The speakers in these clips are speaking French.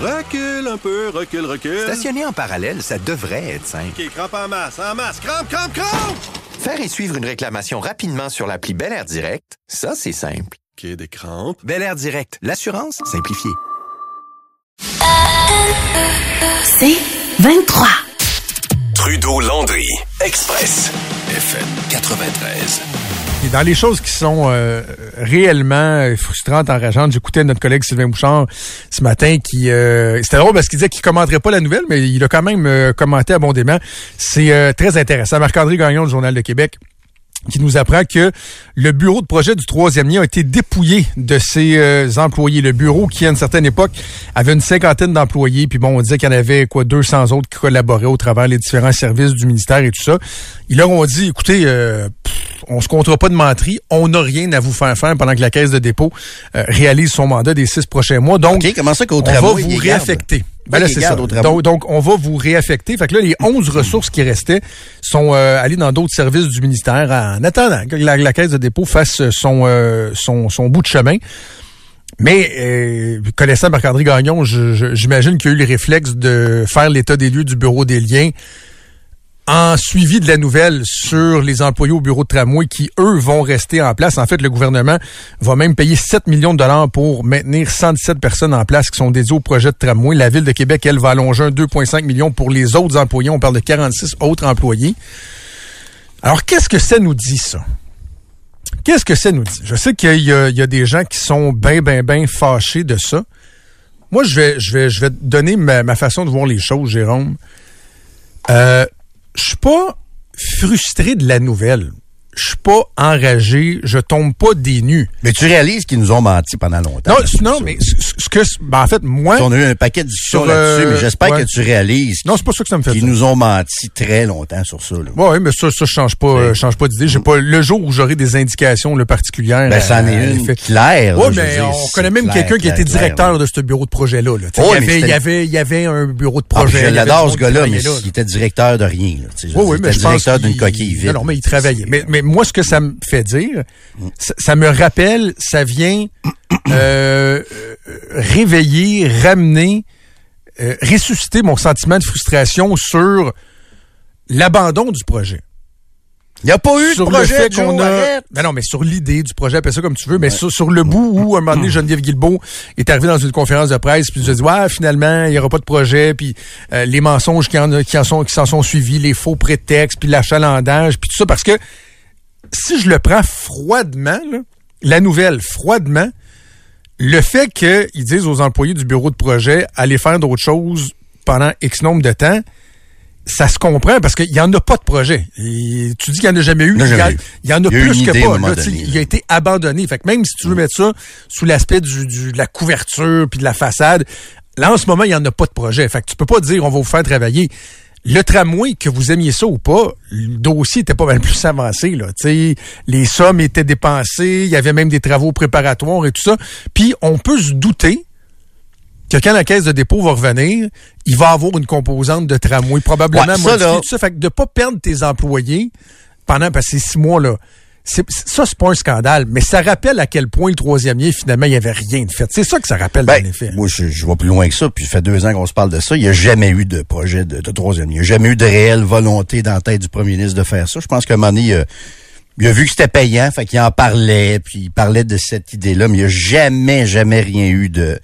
Recule un peu, recule, recule. Stationner en parallèle, ça devrait être simple. OK, crampe en masse, en masse, crampe, crampe, crampe! Faire et suivre une réclamation rapidement sur l'appli Bel Air Direct, ça, c'est simple. OK, des crampes. Bel Air Direct, l'assurance simplifiée. C'est 23. Trudeau-Landry, Express, FM 93. Et dans les choses qui sont euh, réellement frustrantes, enrageantes, j'écoutais notre collègue Sylvain Bouchard ce matin qui... Euh, C'était drôle parce qu'il disait qu'il commenterait pas la nouvelle, mais il a quand même euh, commenté abondamment. C'est euh, très intéressant. Marc-André Gagnon du Journal de Québec qui nous apprend que le bureau de projet du troisième lien a été dépouillé de ses euh, employés. Le bureau qui, à une certaine époque, avait une cinquantaine d'employés, puis bon, on disait qu'il y en avait quoi 200 autres qui collaboraient au travers les différents services du ministère et tout ça. Ils leur ont dit, écoutez, euh, on se comptera pas de menterie, on n'a rien à vous faire faire pendant que la caisse de dépôt euh, réalise son mandat des six prochains mois. Donc, comment ça qu'au on va vous réaffecter. Ben là, c'est ça. Donc, donc, on va vous réaffecter. Fait que là, les 11 ressources qui restaient sont euh, allées dans d'autres services du ministère en attendant que la, la caisse de dépôt fasse son, euh, son, son bout de chemin. Mais euh, connaissant Marc-André Gagnon, j'imagine qu'il a eu le réflexe de faire l'état des lieux du bureau des liens en suivi de la nouvelle sur les employés au bureau de tramway qui, eux, vont rester en place. En fait, le gouvernement va même payer 7 millions de dollars pour maintenir 117 personnes en place qui sont dédiées au projet de tramway. La Ville de Québec, elle, va allonger un 2,5 millions pour les autres employés. On parle de 46 autres employés. Alors, qu'est-ce que ça nous dit, ça? Qu'est-ce que ça nous dit? Je sais qu'il y, a- des gens qui sont bien, bien, bien fâchés de ça. Moi, je vais, je vais, je vais donner ma, ma façon de voir les choses, Jérôme. Euh, je suis pas frustré de la nouvelle. Je suis pas enragé. Je tombe pas des nues. Mais tu réalises qu'ils nous ont menti pendant longtemps. Non, non, mais ce que, ben, en fait, moi, On a eu un paquet de discussions là-dessus, euh, mais j'espère ouais. que tu réalises non, c'est pas ça que ça me fait qu'ils dire. nous ont menti très longtemps sur ça. Là. Ouais, mais ça, ça, je change pas, euh, change pas d'idée. J'ai pas, le jour où j'aurai des indications, le particulières. Ben, ça en à- est une claire. Ouais, mais on connaît même quelqu'un qui était directeur de ce bureau de projet-là. là. Ouais, il, y avait, il, y avait, il y avait un bureau de Ah, projet. je l'adore, ce gars-là, mais il était directeur de rien. Oui, mais je pense directeur d'une qu'il- coquille vide. Non, mais il travaillait. Mais moi, ce que ça me fait dire, ça, ça me rappelle, ça vient euh, euh, réveiller, ramener, euh, ressusciter mon sentiment de frustration sur l'abandon du projet. Il n'y a pas eu de projet, le fait Joe, qu'on a. Ben non, mais sur l'idée du projet, appelle ça comme tu veux, mais sur, sur le bout où, un moment donné, Geneviève Guilbeault est arrivée dans une conférence de presse, puis nous a dit, ouais, finalement, il n'y aura pas de projet, puis euh, les mensonges qui en, qui en sont, qui s'en sont suivis, les faux prétextes, puis l'achalandage, puis tout ça, parce que si je le prends froidement, là, la nouvelle, froidement, le fait qu'ils disent aux employés du bureau de projet, allez faire d'autres choses pendant X nombre de temps, ça se comprend parce qu'il n'y en a pas de projet. Et tu dis qu'il n'y en a jamais eu. Il y en a y, en y plus que pas. là, donné, il a été abandonné. Fait que même si tu veux mettre ça sous l'aspect du, du- de la couverture puis de la façade, là, en ce moment, il n'y en a pas de projet. Fait que tu peux pas dire on va vous faire travailler. Le tramway, que vous aimiez ça ou pas, le dossier était pas mal plus avancé. Là. Les sommes étaient dépensées, il y avait même des travaux préparatoires et tout ça. Puis on peut se douter que quand la caisse de dépôt va revenir, il va avoir une composante de tramway probablement Ouais, ça, modifiée, là- tout ça. Fait que de pas perdre tes employés pendant parce que six mois là, ça c'est pas un scandale, mais ça rappelle à quel point le troisième lien finalement il y avait rien de fait. C'est ça que ça rappelle Ben, dans faits. moi, je, je vais plus loin que ça, puis ça fait deux ans qu'on se parle de ça. Il n'y a jamais eu de projet de, de troisième. Il n'y a jamais eu de réelle volonté dans la tête du premier ministre de faire ça. Je pense moment donné, euh, il a vu que c'était payant, fait qu'il en parlait, puis il parlait de cette idée-là, mais il n'y a jamais, jamais rien eu de,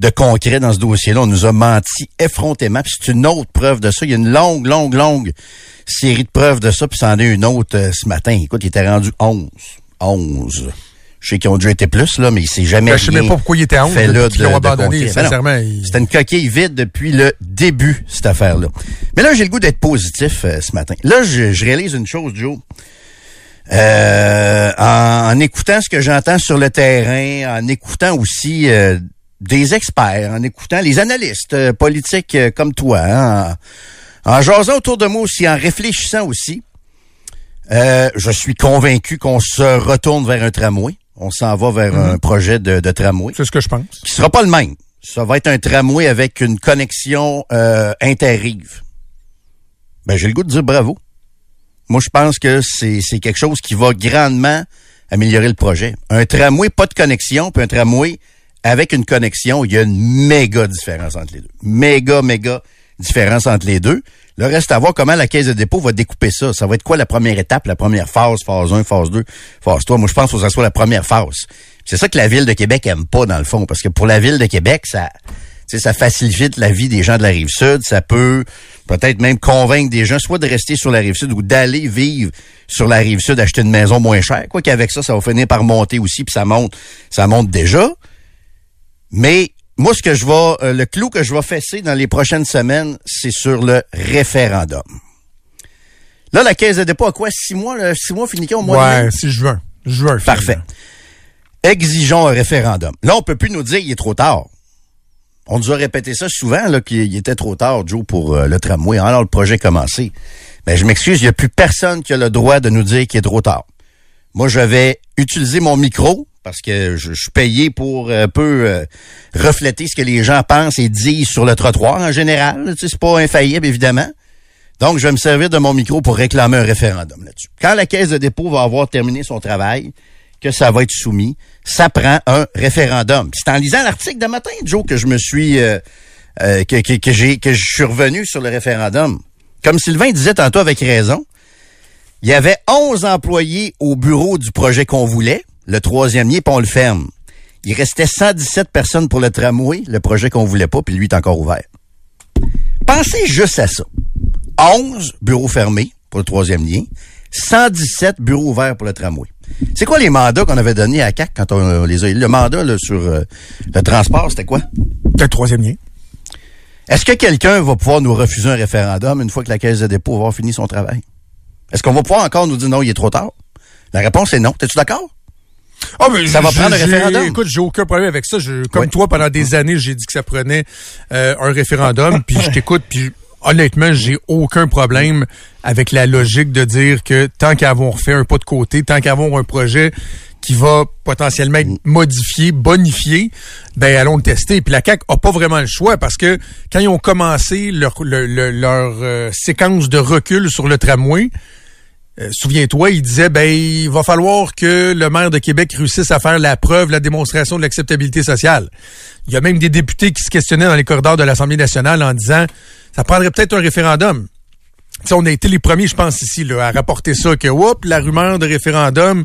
de concret dans ce dossier-là. On nous a menti effrontément, puis c'est une autre preuve de ça. Il y a une longue, longue, longue série de preuves de ça, puis c'en est une autre euh, ce matin. Écoute, il était rendu 11. 11. Je sais qu'ils ont déjà été plus, là, mais il s'est jamais Ben, je sais même pas pourquoi il était 11 fait là de- l'ont abandonné. Ben il- C'était une coquille vide depuis le début, cette affaire-là. Mais là, j'ai le goût d'être positif euh, ce matin. Là, je, je réalise une chose, Joe. Euh, en, en écoutant ce que j'entends sur le terrain, en écoutant aussi euh, des experts, en écoutant les analystes euh, politiques comme toi, hein, en, en jasant autour de moi aussi, en réfléchissant aussi, euh, je suis convaincu qu'on se retourne vers un tramway. On s'en va vers un projet de, de tramway C'est ce que je pense. qui sera pas le même. Ça va être un tramway avec une connexion euh, interrive. Ben, j'ai le goût de dire bravo. Moi, je pense que c'est c'est quelque chose qui va grandement améliorer le projet. Un tramway, pas de connexion, puis un tramway avec une connexion, il y a une méga différence entre les deux. Méga, méga différence entre les deux. Le reste à voir comment la caisse de dépôt va découper ça. Ça va être quoi la première étape, la première phase, phase 1, phase 2, phase 3. Moi, je pense que ça soit la première phase. C'est ça que la Ville de Québec aime pas, dans le fond, parce que pour la Ville de Québec, ça, ça facilite la vie des gens de la rive sud. Ça peut peut-être même convaincre des gens soit de rester sur la rive sud ou d'aller vivre sur la rive sud, acheter une maison moins chère. Quoi qu'avec ça, ça va finir par monter aussi, puis ça monte, ça monte déjà. Mais moi, ce que je vais, euh, le clou que je vais fesser dans les prochaines semaines, c'est sur le référendum. Là, la caisse de dépôt a quoi? Six mois, là? six mois fini au mois de mai? Ouais, c'est juin. Juin. Parfait. Exigeons un référendum. Là, on peut plus nous dire qu'il est trop tard. On nous a répété ça souvent, là, qu'il était trop tard, Joe, pour euh, le tramway. Alors, le projet a commencé. Mais je m'excuse, il n'y a plus personne qui a le droit de nous dire qu'il est trop tard. Moi, je vais utiliser mon micro parce que je, suis payé pour un peu euh, refléter ce que les gens pensent et disent sur le trottoir en général. C'est pas infaillible, évidemment. Donc, je vais me servir de mon micro pour réclamer un référendum là-dessus. Quand la Caisse de dépôt va avoir terminé son travail, que ça va être soumis, ça prend un référendum. C'est en lisant l'article de matin, Joe, que je me suis euh, euh, que je suis revenu sur le référendum. Comme Sylvain disait tantôt avec raison, il y avait 11 employés au bureau du projet qu'on voulait, le troisième lien, puis on le ferme. Il restait 117 personnes pour le tramway, le projet qu'on voulait pas, puis lui est encore ouvert. Pensez juste à ça. 11 bureaux fermés pour le troisième lien, 117 bureaux ouverts pour le tramway. C'est quoi les mandats qu'on avait donnés à CAC quand on les a Le mandat là, sur euh, le transport, c'était quoi? Le troisième lien. Est-ce que quelqu'un va pouvoir nous refuser un référendum une fois que la Caisse de dépôt va avoir fini son travail? Est-ce qu'on va pouvoir encore nous dire non, il est trop tard? La réponse est non. T'es-tu d'accord? Ah, mais Ça va prendre un référendum. Écoute, j'ai aucun problème avec ça. Je, comme Ouais. toi, pendant des années, j'ai dit que ça prenait euh, un référendum, puis je t'écoute, puis honnêtement, j'ai aucun problème avec la logique de dire que tant qu'avons fait un pas de côté, tant qu'avons un projet qui va potentiellement être modifié, bonifié, ben allons le tester. Puis la CAQ a pas vraiment le choix parce que quand ils ont commencé leur, le- le- leur euh, séquence de recul sur le tramway, euh, Souviens-toi, il disait ben il va falloir que le maire de Québec réussisse à faire la preuve, la démonstration de l'acceptabilité sociale. Il y a même des députés qui se questionnaient dans les corridors de l'Assemblée nationale en disant ça prendrait peut-être un référendum. Tu sais, on a été les premiers, je pense, ici, à rapporter ça, que whoop, la rumeur de référendum,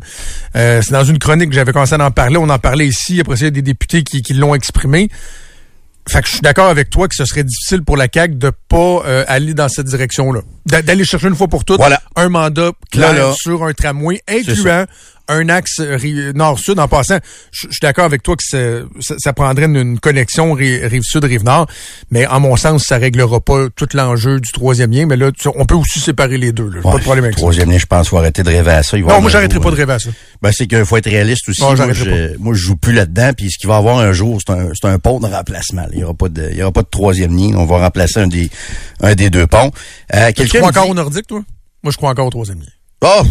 euh, c'est dans une chronique que j'avais commencé à en parler, on en parlait ici, après il y a des députés qui l'ont exprimé. Fait que je suis d'accord avec toi que ce serait difficile pour la CAQ de pas euh, aller dans cette direction-là. D'a- D'aller chercher une fois pour toutes Voilà. un mandat clair sur un tramway, incluant un axe nord-sud. En passant, je suis d'accord avec toi que ça, ça prendrait une, une connexion ri- rive-sud, rive-nord, mais en mon sens, ça réglera pas tout l'enjeu du troisième lien. Mais là, tu- on peut aussi séparer les deux. là. Pas de problème avec ça. Troisième lien, je pense, faut arrêter de rêver à ça. Il va y Non, moi, j'arrêterai pas de rêver à ça. Ben, c'est qu'il faut être réaliste aussi. Non, moi, je, moi, je joue plus là-dedans. Puis ce qu'il va y avoir un jour, c'est un, c'est un pont de remplacement. là. Il y aura pas de, il y aura pas de troisième ligne. On va remplacer un des, un des deux ponts. Euh, Tu crois encore au nordique, toi? Moi, je crois encore au troisième lien. Oh,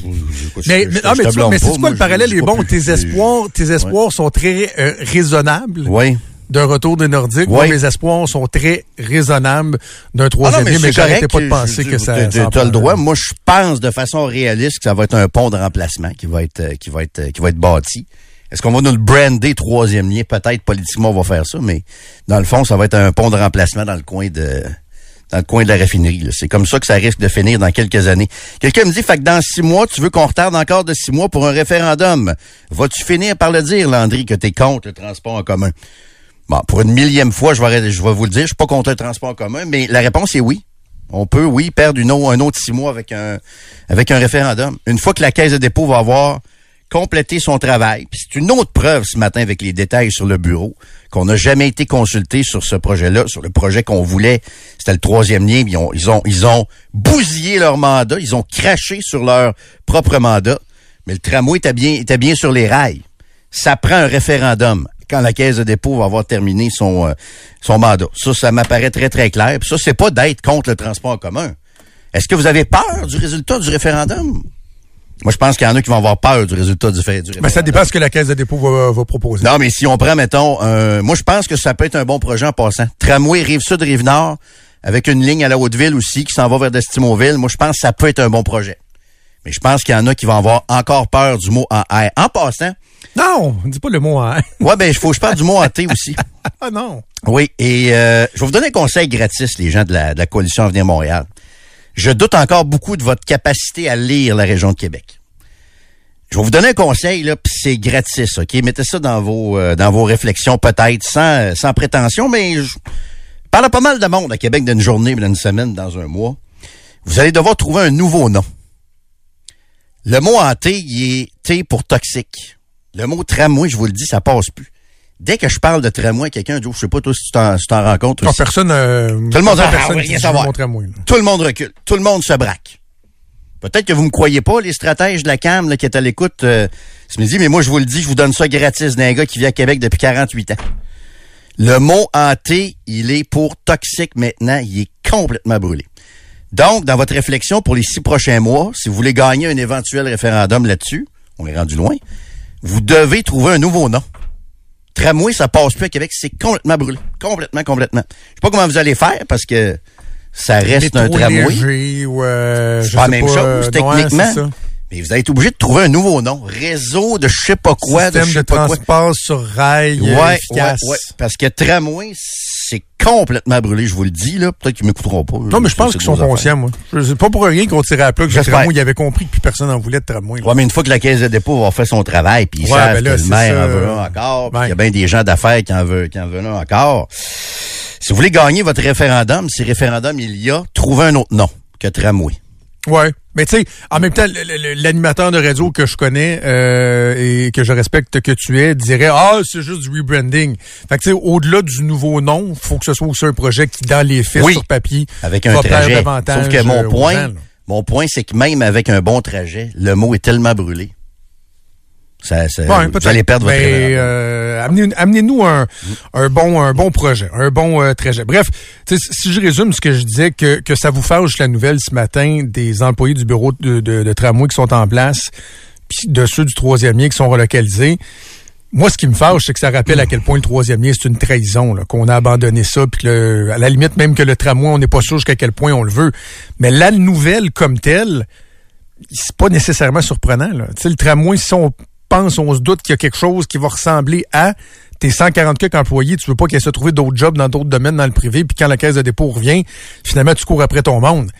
Mais, mais, non, mais, tu vois, mais c'est quoi le parallèle? est bon? Tes espoirs, tes espoirs sont très euh, raisonnables Oui. d'un retour des Nordiques. Oui. Mes espoirs sont très raisonnables d'un Ah non, troisième mais j'arrêtais pas de penser que ça. en T'as le droit. Moi, je pense de façon réaliste que ça va être un pont de remplacement qui va être, euh, qui va être, euh, qui va être bâti. Est-ce qu'on va nous le brander troisième lien? Peut-être politiquement, on va faire ça, mais dans le fond, ça va être un pont de remplacement dans le coin de, dans le coin de la raffinerie. C'est comme ça que ça risque de finir dans quelques années. Quelqu'un me dit, fait que dans six mois, tu veux qu'on retarde encore de six mois pour un référendum. Vas-tu finir par le dire, Landry, que t'es contre le transport en commun? Bon, pour une millième fois, je vais, vous le dire, je suis pas contre le transport en commun, mais la réponse est oui. On peut, oui, perdre une, un autre six mois avec un, avec un référendum. Une fois que la Caisse de dépôt va avoir complété son travail, c'est une autre preuve ce matin avec les détails sur le bureau, qu'on n'a jamais été consulté sur ce projet-là, sur le projet qu'on voulait. C'était le troisième lien. Ils ont, ils ont, ils ont bousillé leur mandat, ils ont craché sur leur propre mandat, mais le tramway était bien, était bien sur les rails. Ça prend un référendum quand la caisse de dépôt va avoir terminé son, euh, son mandat. Ça, ça m'apparaît très, très clair. Puis ça, c'est pas d'être contre le transport commun. Est-ce que vous avez peur du résultat du référendum? Moi, je pense qu'il y en a qui vont avoir peur du résultat du, fait, du référendum. Ben, ça dépend ce que la Caisse de dépôt va, va proposer. Non, mais si on prend, mettons, un- moi, je pense que ça peut être un bon projet en passant. Tramway Rive-Sud, Rive-Nord, avec une ligne à la Haute-Ville aussi qui s'en va vers Destimoville. Moi, je pense que ça peut être un bon projet. Mais je pense qu'il y en a qui vont avoir encore peur du mot en air. En passant, Non, dis pas le mot hein. Ouais, ben, il faut que je parle du mot hanté aussi. Ah non. Oui, et euh, je vais vous donner un conseil gratis, les gens de la, de la coalition Avenir Montréal. Je doute encore beaucoup de votre capacité à lire la région de Québec. Je vais vous donner un conseil, là, puis c'est gratis, OK? Mettez ça dans vos euh, dans vos réflexions, peut-être, sans, sans prétention, mais je parle pas mal de monde à Québec d'une journée, d'une semaine, dans un mois. Vous allez devoir trouver un nouveau nom. Le mot hanté, il est T pour toxique. Le mot tramway, je vous le dis, ça passe plus. Dès que je parle de tramway à quelqu'un, je sais pas toi si tu t'en, si t'en rencontres. Non, personne. euh, Tout le monde personne rien dit savoir. tramway, là. Tout le monde recule. Tout le monde se braque. Peut-être que vous me croyez pas, les stratèges de la CAM là, qui est à l'écoute euh, ce midi, mais moi, je vous le dis, je vous donne ça gratis d'un gars qui vit à Québec depuis 48 ans. Le mot hanté, il est pour toxique maintenant. Il est complètement brûlé. Donc, dans votre réflexion pour les six prochains mois, si vous voulez gagner un éventuel référendum là-dessus, on est rendu loin, vous devez trouver un nouveau nom. Tramway, ça passe plus à Québec, c'est complètement brûlé. Complètement, complètement. Je sais pas comment vous allez faire parce que ça reste un tramway. léger ou euh, C'est pas la même chose, euh, techniquement. Mais vous allez être obligé de trouver un nouveau nom. Réseau de je sais pas quoi, Système de je de sais pas quoi. transport sur rail euh, Ouais, efficace. ouais, ouais. Parce que tramway, c'est complètement brûlé, je vous le dis, là. Peut-être qu'ils m'écouteront pas. Non, mais je pense qu'ils sont affaires. conscients, moi. C'est pas pour rien qu'on tirait à plat que le tramway, il avait compris que plus personne n'en voulait de tramway. là. Ouais, mais une fois que la caisse de dépôt va fait son travail, puis ils Ouais, savent ben là, que le maire ça. en veut un encore, qu'il y a bien des gens d'affaires qui en veulent, qui en veulent un encore. Si vous voulez gagner votre référendum, si référendum il y a, trouvez un autre nom que tramway. Ouais. Mais tu sais, en même temps, l'animateur de radio que je connais euh, et que je respecte que tu es dirait Ah, c'est juste du rebranding. Fait que tu sais, au-delà du nouveau nom, faut que ce soit aussi un projet qui, dans les faits, Oui. sur papier, Avec un va trajet. davantage, Sauf que mon euh, point, mon point, c'est que même avec un bon trajet, le mot est tellement brûlé. Ça, ça, Ouais, vous allez perdre votre Mais, référendum. euh, amenez- amenez-nous un, un bon un bon projet, un bon euh, trajet. Bref, si je résume ce que je disais, que, que ça vous fâche la nouvelle ce matin des employés du bureau de, de, de tramway qui sont en place, puis de ceux du troisième lien qui sont relocalisés. Moi, ce qui me fâche, c'est que ça rappelle à quel point le troisième lien, c'est une trahison, là, qu'on a abandonné ça, puis à la limite même que le tramway, on n'est pas sûr jusqu'à quel point on le veut. Mais la nouvelle comme telle, c'est pas nécessairement surprenant. Là. Tu sais, le tramway, si on pense, on se doute qu'il y a quelque chose qui va ressembler à tes 140 quelques employés, tu veux pas qu'elle se trouve d'autres jobs dans d'autres domaines dans le privé, puis quand la caisse de dépôt revient, finalement, tu cours après ton monde.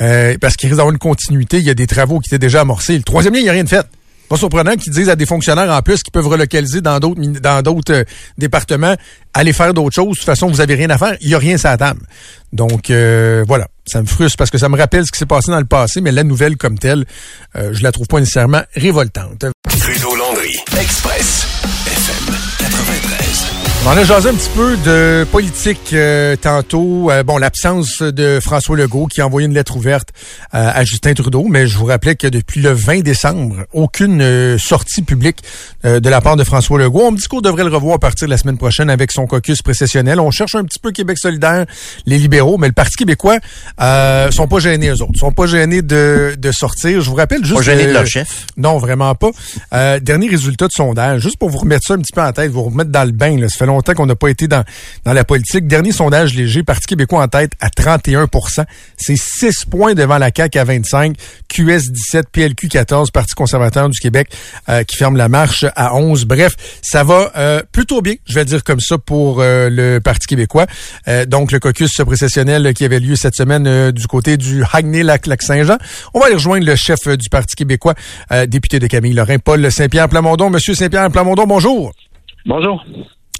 Euh, parce qu'il risque d'avoir une continuité, il y a des travaux qui étaient déjà amorcés. Le troisième lien, il n'y a rien de fait. Pas surprenant qu'ils disent à des fonctionnaires en plus qui peuvent relocaliser dans d'autres dans d'autres euh, départements, allez faire d'autres choses. De toute façon, vous avez rien à faire. Il y a rien sur la table. Donc euh, voilà, ça me frustre parce que ça me rappelle ce qui s'est passé dans le passé, mais la nouvelle comme telle, euh, je la trouve pas nécessairement révoltante. Trudeau-Landry, Express, FM 93. On en a jasé un petit peu de politique euh, tantôt. Euh, bon, l'absence de François Legault qui a envoyé une lettre ouverte euh, à Justin Trudeau, mais je vous rappelais que depuis le 20 décembre, aucune euh, sortie publique euh, de la part de François Legault. On me dit qu'on devrait le revoir à partir de la semaine prochaine avec son caucus précessionnel. On cherche un petit peu Québec solidaire, les libéraux, mais le Parti québécois euh, sont pas gênés eux autres. sont pas gênés de, de sortir. Je vous rappelle juste... Pas gêné de leur chef? non, vraiment pas. Euh, dernier résultat de sondage, juste pour vous remettre ça un petit peu en tête, vous remettre dans le bain. Là. Ça fait longtemps qu'on n'a pas été dans, dans la politique. Dernier sondage léger, Parti québécois en tête à 31 C'est 6 points devant la CAQ à 25, QS 17, PLQ 14, Parti conservateur du Québec euh, qui ferme la marche à 11. Bref, ça va euh, plutôt bien, je vais dire comme ça, pour euh, le Parti québécois. Donc, le caucus précessionnel qui avait lieu cette semaine du côté du Haguenay-Lac-Saint-Jean. On va aller rejoindre le chef du Parti québécois, député de Camille Lorrain, Paul Saint-Pierre Plamondon. Monsieur Saint-Pierre Plamondon, bonjour. Bonjour.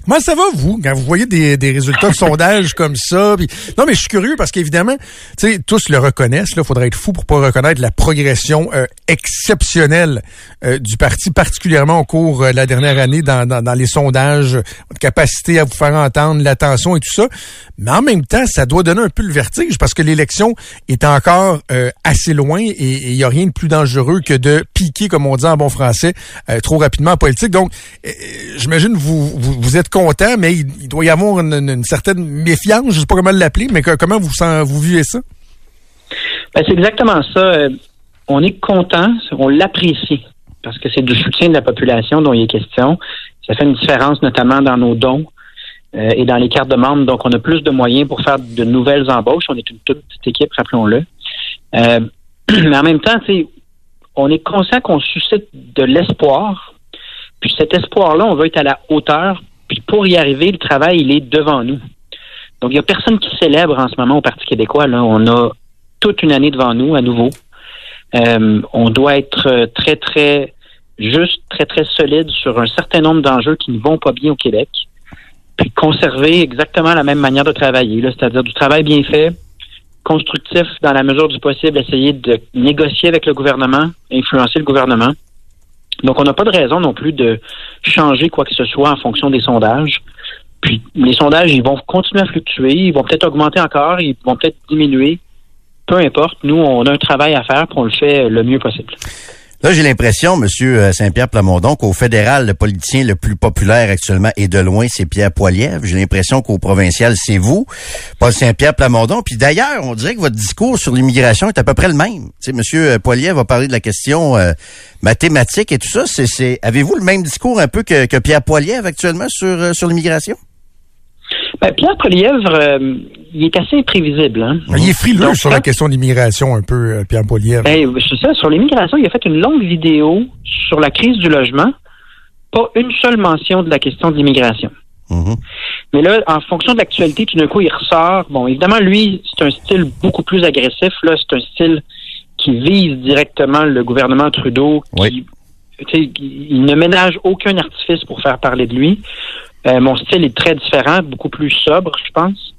Comment ça va, vous, quand vous voyez des, des résultats de sondage comme ça? Puis- non, mais je suis curieux parce qu'évidemment, tu sais, tous le reconnaissent. Il faudrait être fou pour pas reconnaître la progression euh, exceptionnelle euh, du parti, particulièrement au cours euh, de la dernière année dans, dans, dans les sondages, votre capacité à vous faire entendre, l'attention et tout ça. Mais en même temps, ça doit donner un peu le vertige parce que l'élection est encore euh, assez loin et il n'y a rien de plus dangereux que de piquer, comme on dit en bon français, euh, trop rapidement en politique. Donc, j'imagine vous, vous vous êtes content, mais il, doit y avoir une, certaine méfiance, je sais pas comment l'appeler, mais comment vous vous vivez ça? Ben, c'est exactement ça. Euh, On est content, on l'apprécie parce que c'est du soutien de la population dont il est question. Ça fait une différence notamment dans nos dons euh, et dans les cartes de membres. Donc, on a plus de moyens pour faire de nouvelles embauches. On est une toute petite équipe, rappelons-le. Euh, mais en même temps, on est conscient qu'on suscite de l'espoir Puis cet espoir-là, on veut être à la hauteur. Puis pour y arriver, le travail, il est devant nous. Donc, il n'y a personne qui célèbre en ce moment au Parti québécois. Là. On a toute une année devant nous, à nouveau. Euh, on doit être très, très juste, très, très solide sur un certain nombre d'enjeux qui ne vont pas bien au Québec. Puis conserver exactement la même manière de travailler, c'est-à-dire du travail bien fait, constructif dans la mesure du possible, essayer de négocier avec le gouvernement, influencer le gouvernement. Donc, on n'a pas de raison non plus de changer quoi que ce soit en fonction des sondages. Puis, les sondages, ils vont continuer à fluctuer, ils vont peut-être augmenter encore, ils vont peut-être diminuer. Peu importe, nous, on a un travail à faire, puis on le fait le mieux possible. Là, j'ai l'impression, Monsieur euh, Saint-Pierre Plamondon, qu'au fédéral, le politicien le plus populaire actuellement et de loin, c'est Pierre Poilievre. J'ai l'impression qu'au provincial, c'est vous, Paul Saint-Pierre Plamondon. Puis d'ailleurs, on dirait que votre discours sur l'immigration est à peu près le même. Sais, Monsieur euh, Poilievre a parlé de la question euh, mathématique et tout ça. C'est, avez-vous le même discours un peu que, que Pierre Poilievre actuellement sur sur l'immigration? Ben, Pierre Poilievre, euh, il est assez imprévisible. Hein? Il est frileux sur la question de l'immigration, un peu, euh, Pierre Poilievre. Ben, c'est ça. Sur l'immigration, il a fait une longue vidéo sur la crise du logement. Pas une seule mention de la question de l'immigration. Mhm. Mais là, en fonction de l'actualité, tout d'un coup, il ressort. Bon, évidemment, lui, c'est un style beaucoup plus agressif. Là, c'est un style qui vise directement le gouvernement Trudeau. Qui, Oui. il ne ménage aucun artifice pour faire parler de lui. Euh, mon style est très différent, beaucoup plus sobre, je pense.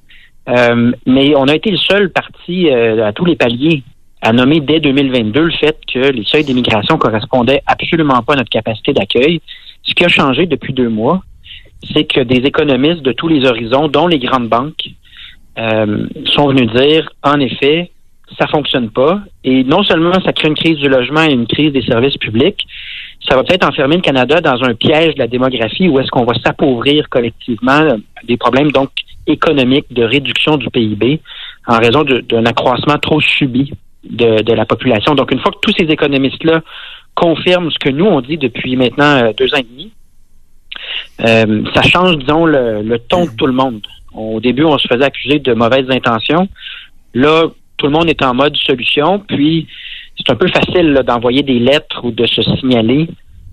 Euh, mais on a été le seul parti euh, à tous les paliers à nommer dès 2022 le fait que les seuils d'immigration correspondaient absolument pas à notre capacité d'accueil. Ce qui a changé depuis deux mois, c'est que des économistes de tous les horizons, dont les grandes banques, sont venus dire, en effet, ça fonctionne pas. Et non seulement ça crée une crise du logement et une crise des services publics, ça va peut-être enfermer le Canada dans un piège de la démographie où est-ce qu'on va s'appauvrir collectivement euh, des problèmes donc économiques de réduction du PIB en raison d'un accroissement trop subi de, la population. Donc une fois que tous ces économistes-là confirment ce que nous on dit depuis maintenant euh, deux ans et demi, euh, ça change, disons, le, ton de tout le monde. Au début, on se faisait accuser de mauvaises intentions. Là, tout le monde est en mode solution, puis c'est un peu facile d'envoyer des lettres ou de se signaler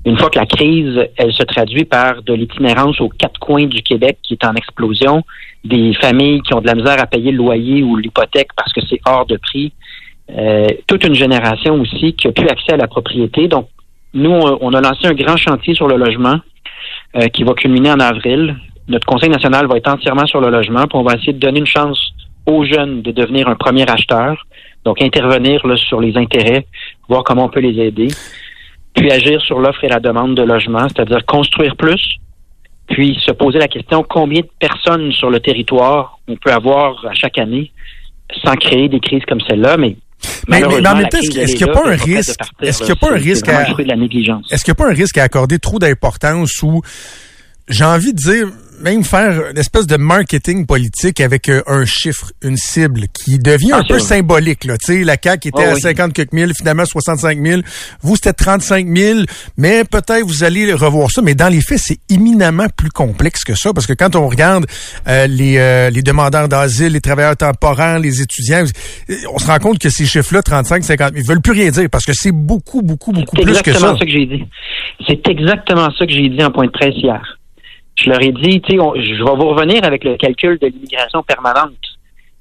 une fois que la crise, elle se traduit par de l'itinérance aux quatre coins du Québec qui est en explosion, des familles qui ont de la misère à payer le loyer ou l'hypothèque parce que c'est hors de prix, euh, toute une génération aussi qui a plus accès à la propriété. Donc, nous, on a lancé un grand chantier sur le logement euh, qui va culminer en avril. Notre Conseil national va être entièrement sur le logement, puis on va essayer de donner une chance aux jeunes de devenir un premier acheteur. Donc, intervenir là, sur les intérêts, voir comment on peut les aider. Puis agir sur l'offre et la demande de logement, c'est-à-dire construire plus, puis se poser la question combien de personnes sur le territoire on peut avoir à chaque année sans créer des crises comme celle-là, mais mais, mais, en même temps, est-ce qu'il n'y a pas un risque, est-ce qu'il n'y a pas un risque à, est-ce qu'il n'y a pas un risque à accorder trop d'importance ou, j'ai envie de dire, même faire une espèce de marketing politique avec euh, un chiffre, une cible qui devient ah, un peu symbolique. Là. sais, la CAQ était oh, à 50 quelques mille, finalement 65 000. Vous, c'était 35 000, mais peut-être vous allez revoir ça. Mais dans les faits, c'est éminemment plus complexe que ça, parce que quand on regarde euh, les, euh, les demandeurs d'asile, les travailleurs temporaires, les étudiants, on se rend compte que ces chiffres-là, 35, 50 000, ils veulent plus rien dire, parce que c'est beaucoup, beaucoup, beaucoup plus que ça. C'est exactement ça que j'ai dit. C'est exactement ça que j'ai dit en point de presse hier. Je leur ai dit, tu sais, je vais vous revenir avec le calcul de l'immigration permanente,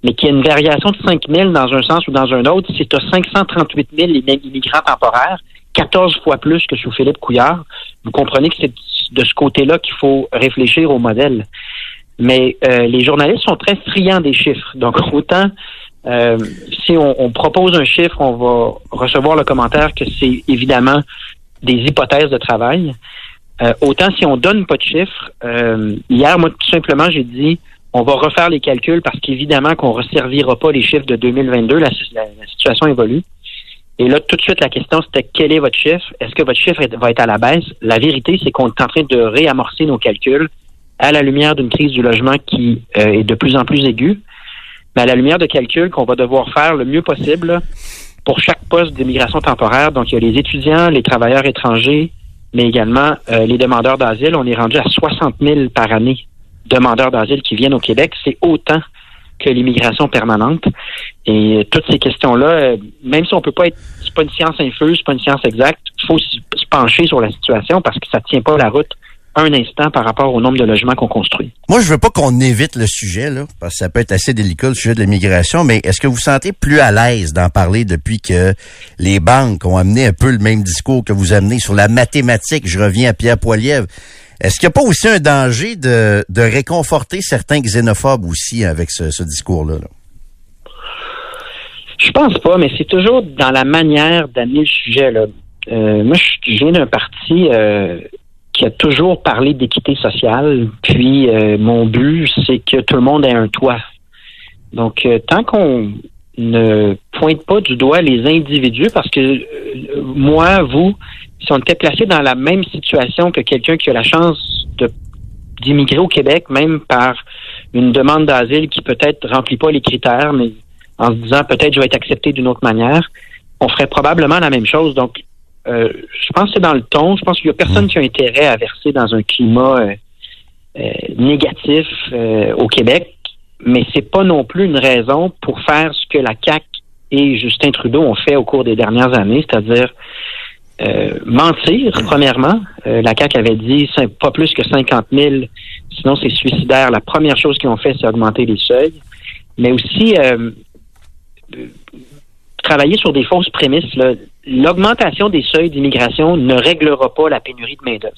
mais qu'il y a une variation de 5 000 dans un sens ou dans un autre. C'est à 538 000 immigrants temporaires, 14 fois plus que sous Philippe Couillard. Vous comprenez que c'est de ce côté-là qu'il faut réfléchir au modèle. Mais euh, les journalistes sont très friands des chiffres. Donc, autant euh, si on, on, propose un chiffre, on va recevoir le commentaire que c'est évidemment des hypothèses de travail. Euh, autant si on donne pas de chiffres, euh, hier, moi, tout simplement, j'ai dit, on va refaire les calculs parce qu'évidemment qu'on ne resservira pas les chiffres de 2022. La, situation évolue. Et là, tout de suite, la question, c'était quel est votre chiffre? Est-ce que votre chiffre va être à la baisse? La vérité, c'est qu'on est en train de réamorcer nos calculs à la lumière d'une crise du logement qui euh, est de plus en plus aiguë, mais à la lumière de calculs qu'on va devoir faire le mieux possible pour chaque poste d'immigration temporaire. Donc, il y a les étudiants, les travailleurs étrangers, mais également euh, les demandeurs d'asile. On est rendu à 60 000 par année demandeurs d'asile qui viennent au Québec. C'est autant que l'immigration permanente. Et euh, toutes ces questions-là, euh, même si on peut pas être, c'est pas une science infuse, c'est pas une science exacte, faut se pencher sur la situation parce que ça tient pas la route un instant par rapport au nombre de logements qu'on construit. Moi, je veux pas qu'on évite le sujet, là, parce que ça peut être assez délicat, le sujet de l'immigration, mais est-ce que vous vous sentez plus à l'aise d'en parler depuis que les banques ont amené un peu le même discours que vous amenez sur la mathématique? Je reviens à Pierre Poilievre. Est-ce qu'il n'y a pas aussi un danger de, de réconforter certains xénophobes aussi avec ce, ce discours-là? là? Je pense pas, mais c'est toujours dans la manière d'amener le sujet. Là. Euh, moi, je je viens d'un parti euh, qui a toujours parlé d'équité sociale. Puis, euh, mon but, c'est que tout le monde ait un toit. Donc, euh, tant qu'on ne pointe pas du doigt les individus, parce que euh, moi, vous, si on était placé dans la même situation que quelqu'un qui a la chance d'immigrer au Québec, même par une demande d'asile qui peut-être remplit pas les critères, mais en se disant peut-être je vais être accepté d'une autre manière, on ferait probablement la même chose. Donc, euh, je pense que c'est dans le ton. Je pense qu'il y a personne qui a intérêt à verser dans un climat euh, euh, négatif euh, au Québec, mais c'est pas non plus une raison pour faire ce que la CAC et Justin Trudeau ont fait au cours des dernières années, c'est-à-dire euh, mentir, premièrement. Euh, la CAQ avait dit pas plus que 50 000, sinon c'est suicidaire. La première chose qu'ils ont fait, c'est augmenter les seuils. Mais aussi travailler sur des fausses prémices. là. L'augmentation des seuils d'immigration ne réglera pas la pénurie de main-d'œuvre.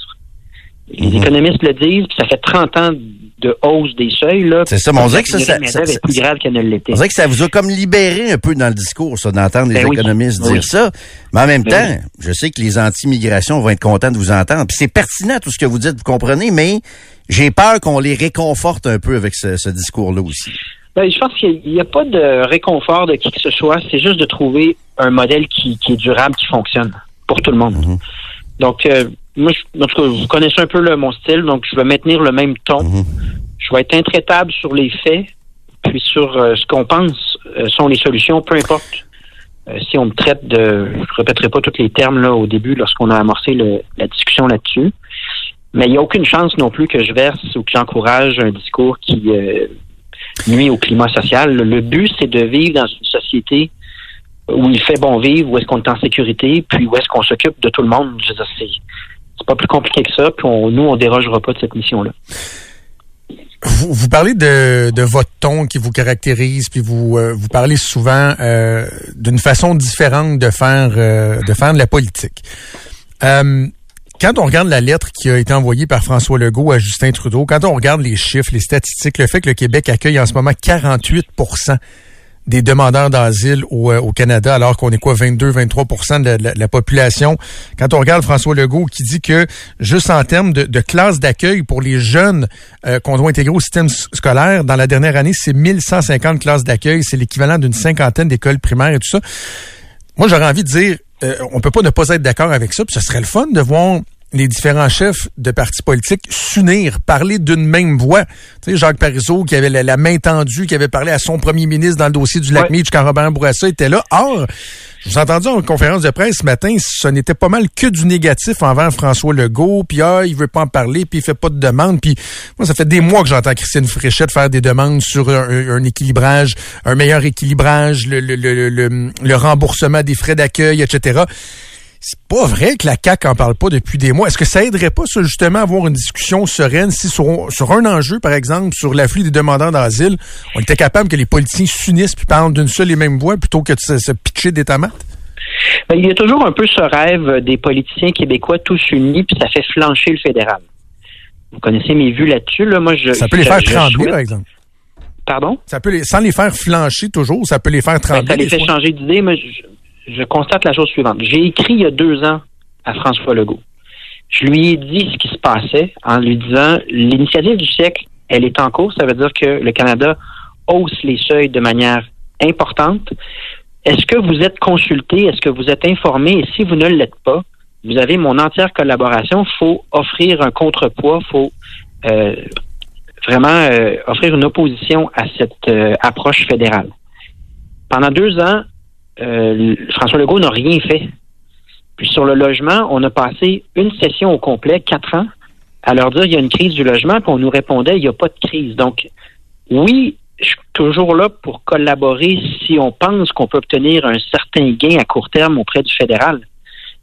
Les Mhm. économistes le disent, puis ça fait 30 ans de hausse des seuils. Là, C'est ça, mais on dirait que ça- ça- ça- est plus grave qu'elle ne l'était. On dirait que ça vous a comme libéré un peu dans le discours, ça, d'entendre les Ben oui. économistes Oui. dire ça. Mais en même Ben temps, je sais que les anti-migrations vont être contents de vous entendre. Puis c'est pertinent tout ce que vous dites, vous comprenez, mais j'ai peur qu'on les réconforte un peu avec ce, ce discours-là aussi. Ben, je pense qu'il n'y a pas de réconfort de qui que ce soit. C'est juste de trouver un modèle qui, qui est durable, qui fonctionne pour tout le monde. Mhm. Donc, euh, moi, je- en tout cas, vous connaissez un peu le- mon style, donc je vais maintenir le même ton. Mhm. Je vais être intraitable sur les faits, puis sur euh, ce qu'on pense euh, sont les solutions, peu importe. euh, si on me traite de, je répéterai pas tous les termes là au début lorsqu'on a amorcé le- la discussion là-dessus, mais il n'y a aucune chance non plus que je verse ou que j'encourage un discours qui euh, nuit au climat social. Le, but, c'est de vivre dans une société où il fait bon vivre, où est-ce qu'on est en sécurité, puis où est-ce qu'on s'occupe de tout le monde. Je veux c'est pas plus compliqué que ça, puis on, nous, on dérogera pas de cette mission-là. Vous, vous parlez de, de votre ton qui vous caractérise, puis vous euh, vous parlez souvent euh, d'une façon différente de faire euh, de faire de la politique. Euh, quand on regarde la lettre qui a été envoyée par François Legault à Justin Trudeau, quand on regarde les chiffres, les statistiques, le fait que le Québec accueille en ce moment 48% des demandeurs d'asile au, euh, au Canada, alors qu'on est quoi, 22-23 de, la, de la population. Quand on regarde François Legault qui dit que juste en termes de, classes d'accueil pour les jeunes euh, qu'on doit intégrer au système scolaire, dans la dernière année, c'est 1150 classes d'accueil, c'est l'équivalent d'une cinquantaine d'écoles primaires et tout ça. Moi, j'aurais envie de dire, euh, on peut pas ne pas être d'accord avec ça, puis ce serait le fun de voir les différents chefs de partis politiques s'unir, parler d'une même voix. Tu sais, Jacques Parizeau, qui avait la, la main tendue, qui avait parlé à son premier ministre dans le dossier du lac Ouais. Meach quand Robert Bourassa était là. Or, je vous ai entendu en conférence de presse ce matin, ce n'était pas mal que du négatif envers François Legault, puis ah, il veut pas en parler, puis il fait pas de demande, puis moi, ça fait des mois que j'entends Christine Fréchette faire des demandes sur un, équilibrage, un meilleur équilibrage, le remboursement des frais d'accueil, etc. C'est pas vrai que la CAQ en parle pas depuis des mois. Est-ce que ça aiderait pas, ça, justement, à avoir une discussion sereine si sur, sur un enjeu, par exemple, sur l'afflux des demandeurs d'asile, on était capable que les politiciens s'unissent puis parlent d'une seule et même voix plutôt que de se, se pitcher des tomates? Ben, il y a toujours un peu ce rêve des politiciens québécois tous unis, puis ça fait flancher le fédéral. Vous connaissez mes vues là-dessus, là. Moi, je. Ça peut les faire trembler, par exemple. Pardon? Ça peut les, sans les faire flancher toujours, ça peut les faire Ben, trembler. ça les fait changer d'idée, mais je, je constate la chose suivante. J'ai écrit il y a deux ans à François Legault. Je lui ai dit ce qui se passait en lui disant l'initiative du siècle, elle est en cours. Ça veut dire que le Canada hausse les seuils de manière importante. Est-ce que vous êtes consulté? Est-ce que vous êtes informé? Et si vous ne l'êtes pas, vous avez mon entière collaboration. Il faut offrir un contrepoids. Il faut euh, vraiment euh, offrir une opposition à cette euh, approche fédérale. Pendant deux ans, euh, François Legault n'a rien fait. Puis sur le logement, on a passé une session au complet, quatre ans, à leur dire il y a une crise du logement, puis on nous répondait il n'y a pas de crise. Donc, oui, je suis toujours là pour collaborer si on pense qu'on peut obtenir un certain gain à court terme auprès du fédéral.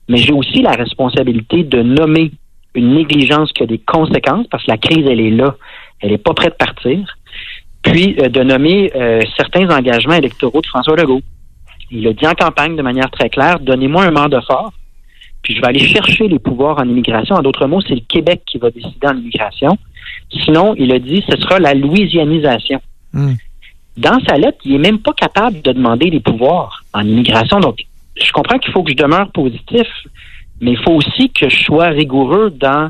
Mais j'ai aussi la responsabilité de nommer une négligence qui a des conséquences, parce que la crise, elle est là. Elle n'est pas prête de partir. Puis euh, de nommer euh, certains engagements électoraux de François Legault. Il a dit en campagne de manière très claire, donnez-moi un mandat fort, puis je vais aller chercher les pouvoirs en immigration. En d'autres mots, c'est le Québec qui va décider en immigration. Sinon, il a dit, ce sera la louisianisation. Hmm. Dans sa lettre, il est même pas capable de demander des pouvoirs en immigration. Donc, je comprends qu'il faut que je demeure positif, mais il faut aussi que je sois rigoureux dans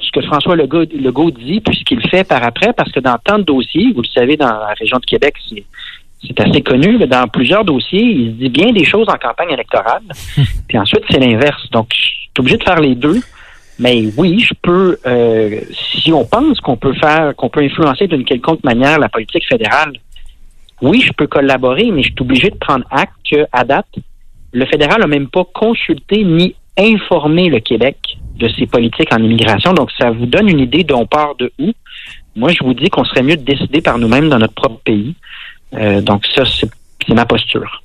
ce que François Legault, Legault dit, puis ce qu'il fait par après, parce que dans tant de dossiers, vous le savez, dans la région de Québec, c'est c'est assez connu. là, dans plusieurs dossiers, il se dit bien des choses en campagne électorale, puis ensuite c'est l'inverse. Donc, je suis obligé de faire les deux. Mais oui, je peux, euh, si on pense qu'on peut faire, qu'on peut influencer d'une quelconque manière la politique fédérale, oui, je peux collaborer, mais je suis obligé de prendre acte qu'à date, le fédéral n'a même pas consulté ni informé le Québec de ses politiques en immigration. Donc, ça vous donne une idée d'on part de où. Moi, je vous dis qu'on serait mieux de décider par nous-mêmes dans notre propre pays. Euh, donc, ça, c'est c'est ma posture.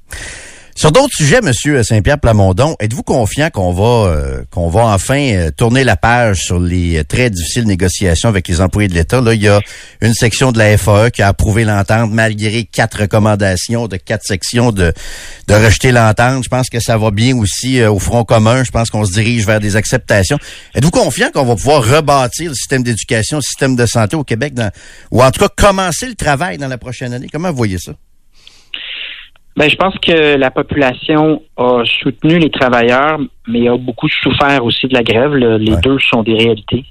Sur d'autres sujets, Monsieur Saint-Pierre Plamondon, êtes-vous confiant qu'on va euh, qu'on va enfin euh, tourner la page sur les euh, très difficiles négociations avec les employés de l'État? Là, il y a une section de la FAE qui a approuvé l'entente malgré quatre recommandations de quatre sections de, de rejeter l'entente. Je pense que ça va bien aussi au front commun. Je pense qu'on se dirige vers des acceptations. Êtes-vous confiant qu'on va pouvoir rebâtir le système d'éducation, le système de santé au Québec, ou en tout cas commencer le travail dans la prochaine année? Comment vous voyez ça? Ben, je pense que la population a soutenu les travailleurs, mais a beaucoup souffert aussi de la grève. Le- les Ouais. deux sont des réalités.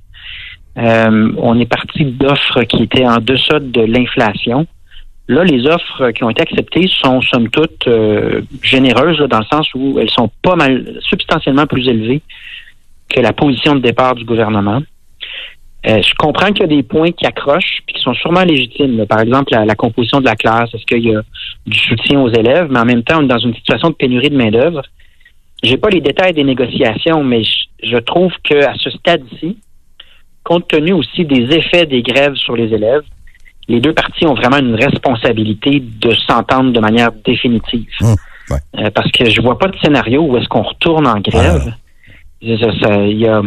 Euh, on est parti d'offres qui étaient en deçà de l'inflation. Là, les offres qui ont été acceptées sont somme toute euh, généreuses là, dans le sens où elles sont pas mal substantiellement plus élevées que la position de départ du gouvernement. Euh, je comprends qu'il y a des points qui accrochent puis qui sont sûrement légitimes. là. Par exemple, la, la composition de la classe. Est-ce qu'il y a du soutien aux élèves, mais en même temps, on est dans une situation de pénurie de main-d'œuvre. J'ai pas les détails des négociations, mais je, je trouve que à ce stade-ci, compte tenu aussi des effets des grèves sur les élèves, les deux parties ont vraiment une responsabilité de s'entendre de manière définitive. Ouais. Euh, parce que je vois pas de scénario où est-ce qu'on retourne en grève. Ça- ça- il y a,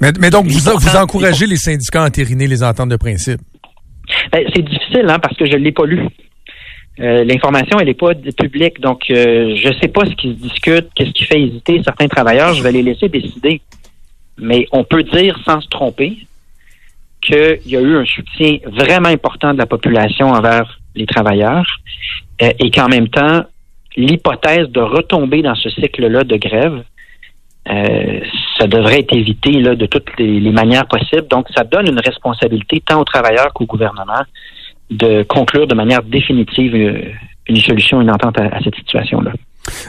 Mais, mais donc, vous, vous encouragez les syndicats à entériner les ententes de principe? Ben, c'est difficile, hein, parce que je ne l'ai pas lu. Euh, L'information, elle n'est pas publique, donc euh, je ne sais pas ce qui se discute, qu'est-ce qui fait hésiter certains travailleurs. Je vais les laisser décider. Mais on peut dire, sans se tromper, qu'il y a eu un soutien vraiment important de la population envers les travailleurs euh, et qu'en même temps, l'hypothèse de retomber dans ce cycle-là de grève, euh, ça devrait être évité là, de toutes les, manières possibles. Donc, ça donne une responsabilité tant aux travailleurs qu'au gouvernement de conclure de manière définitive euh, une solution, une entente à, cette situation-là.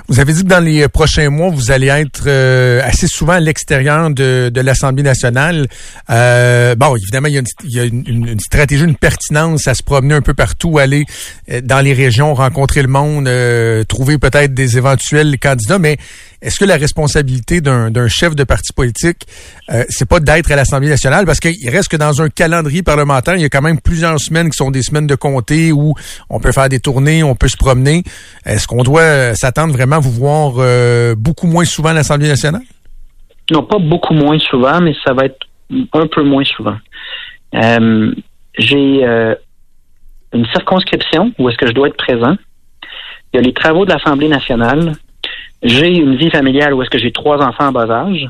Vous avez dit que dans les prochains mois, vous allez être euh, assez souvent à l'extérieur de, de l'Assemblée nationale. Euh, bon, évidemment, il y a, une, il y a une- une- stratégie, une pertinence à se promener un peu partout, aller euh, dans les régions, rencontrer le monde, euh, trouver peut-être des éventuels candidats. Mais est-ce que la responsabilité d'un chef de parti politique, euh, c'est pas d'être à l'Assemblée nationale? Parce qu'il reste que dans un calendrier parlementaire, il y a quand même plusieurs semaines qui sont des semaines de comté où on peut faire des tournées, on peut se promener. Est-ce qu'on doit euh, s'attendre vraiment à vous voir euh, beaucoup moins souvent à l'Assemblée nationale? Non, pas beaucoup moins souvent, mais ça va être un peu moins souvent. Euh, J'ai euh, une circonscription où est-ce que je dois être présent. Il y a les travaux de l'Assemblée nationale. J'ai une vie familiale où est-ce que j'ai trois enfants en bas âge.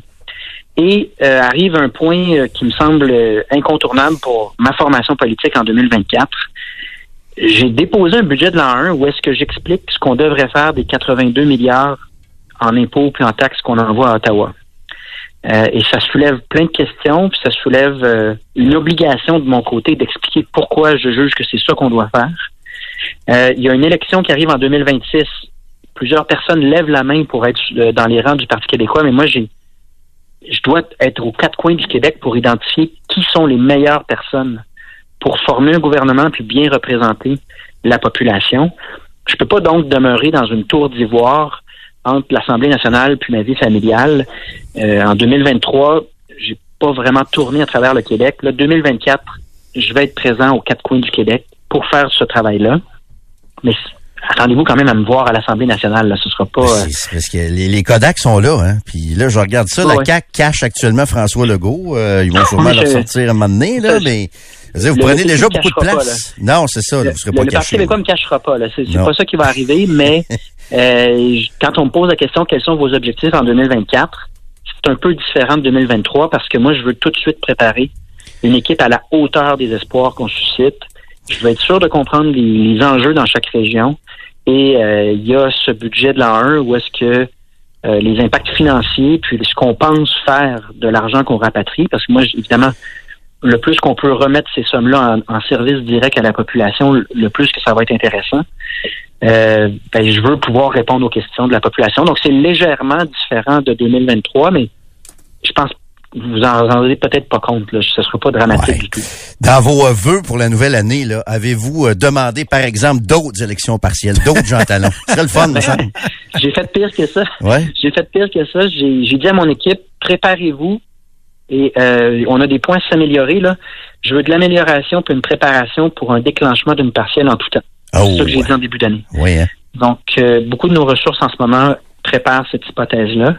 Et euh, arrive un point euh, qui me semble incontournable pour ma formation politique en 2024. J'ai déposé un budget de l'an 1 où est-ce que j'explique ce qu'on devrait faire des 82 milliards en impôts puis en taxes qu'on envoie à Ottawa. Euh, et ça soulève plein de questions, puis ça soulève euh, une obligation de mon côté d'expliquer pourquoi je juge que c'est ça qu'on doit faire. Euh, il y a une élection qui arrive en 2026. Plusieurs personnes lèvent la main pour être euh, dans les rangs du Parti québécois, mais moi, j'ai, je dois être aux quatre coins du Québec pour identifier qui sont les meilleures personnes pour former un gouvernement puis bien représenter la population. Je peux pas donc demeurer dans une tour d'ivoire entre l'Assemblée nationale puis ma vie familiale. Euh, en 2023, j'ai pas vraiment tourné à travers le Québec. Là, 2024, je vais être présent aux quatre coins du Québec pour faire ce travail-là. Mais attendez-vous quand même à me voir à l'Assemblée nationale. Là. Ce sera pas... euh, parce que les, les Kodak sont là, hein. Puis là, je regarde ça, la Ouais. CAQ cache actuellement François Legault. Euh, ils vont sûrement Oui, le je- sortir à un moment donné, là, mais je dire, vous Le- prenez déjà beaucoup de pas, place. non, c'est ça, le, vous serez pas le Parti québécois ne me cachera pas. C'est pas ça qui va arriver, mais euh, je- quand on me pose la question quels sont vos objectifs en 2024, c'est un peu différent de 2023 parce que moi, je veux tout de suite préparer une équipe à la hauteur des espoirs qu'on suscite. Je veux être sûr de comprendre les, les enjeux dans chaque région. Et euh, il y a ce budget de l'an 1 où est-ce que euh, les impacts financiers, puis ce qu'on pense faire de l'argent qu'on rapatrie, parce que moi, évidemment, le plus qu'on peut remettre ces sommes-là en, en service direct à la population, le- plus que ça va être intéressant. Euh, ben, je veux pouvoir répondre aux questions de la population. Donc, c'est légèrement différent de 2023, mais je pense vous en rendez peut-être pas compte. Là. Ce ne sera pas dramatique Ouais. du tout. Dans vos euh, vœux pour la nouvelle année, avez-vous euh, demandé, par exemple, d'autres élections partielles, d'autres Jean Talon? Ce serait le fun, me semble. J'ai fait pire que ça. Ouais. J'ai fait pire que ça. J'ai j'ai dit à mon équipe, préparez-vous. Et euh, on a des points à s'améliorer. là. Je veux de l'amélioration puis une préparation pour un déclenchement d'une partielle en tout temps. Oh, C'est ça que j'ai dit en début d'année. oui, hein. Donc, euh, beaucoup de nos ressources en ce moment préparent cette hypothèse-là.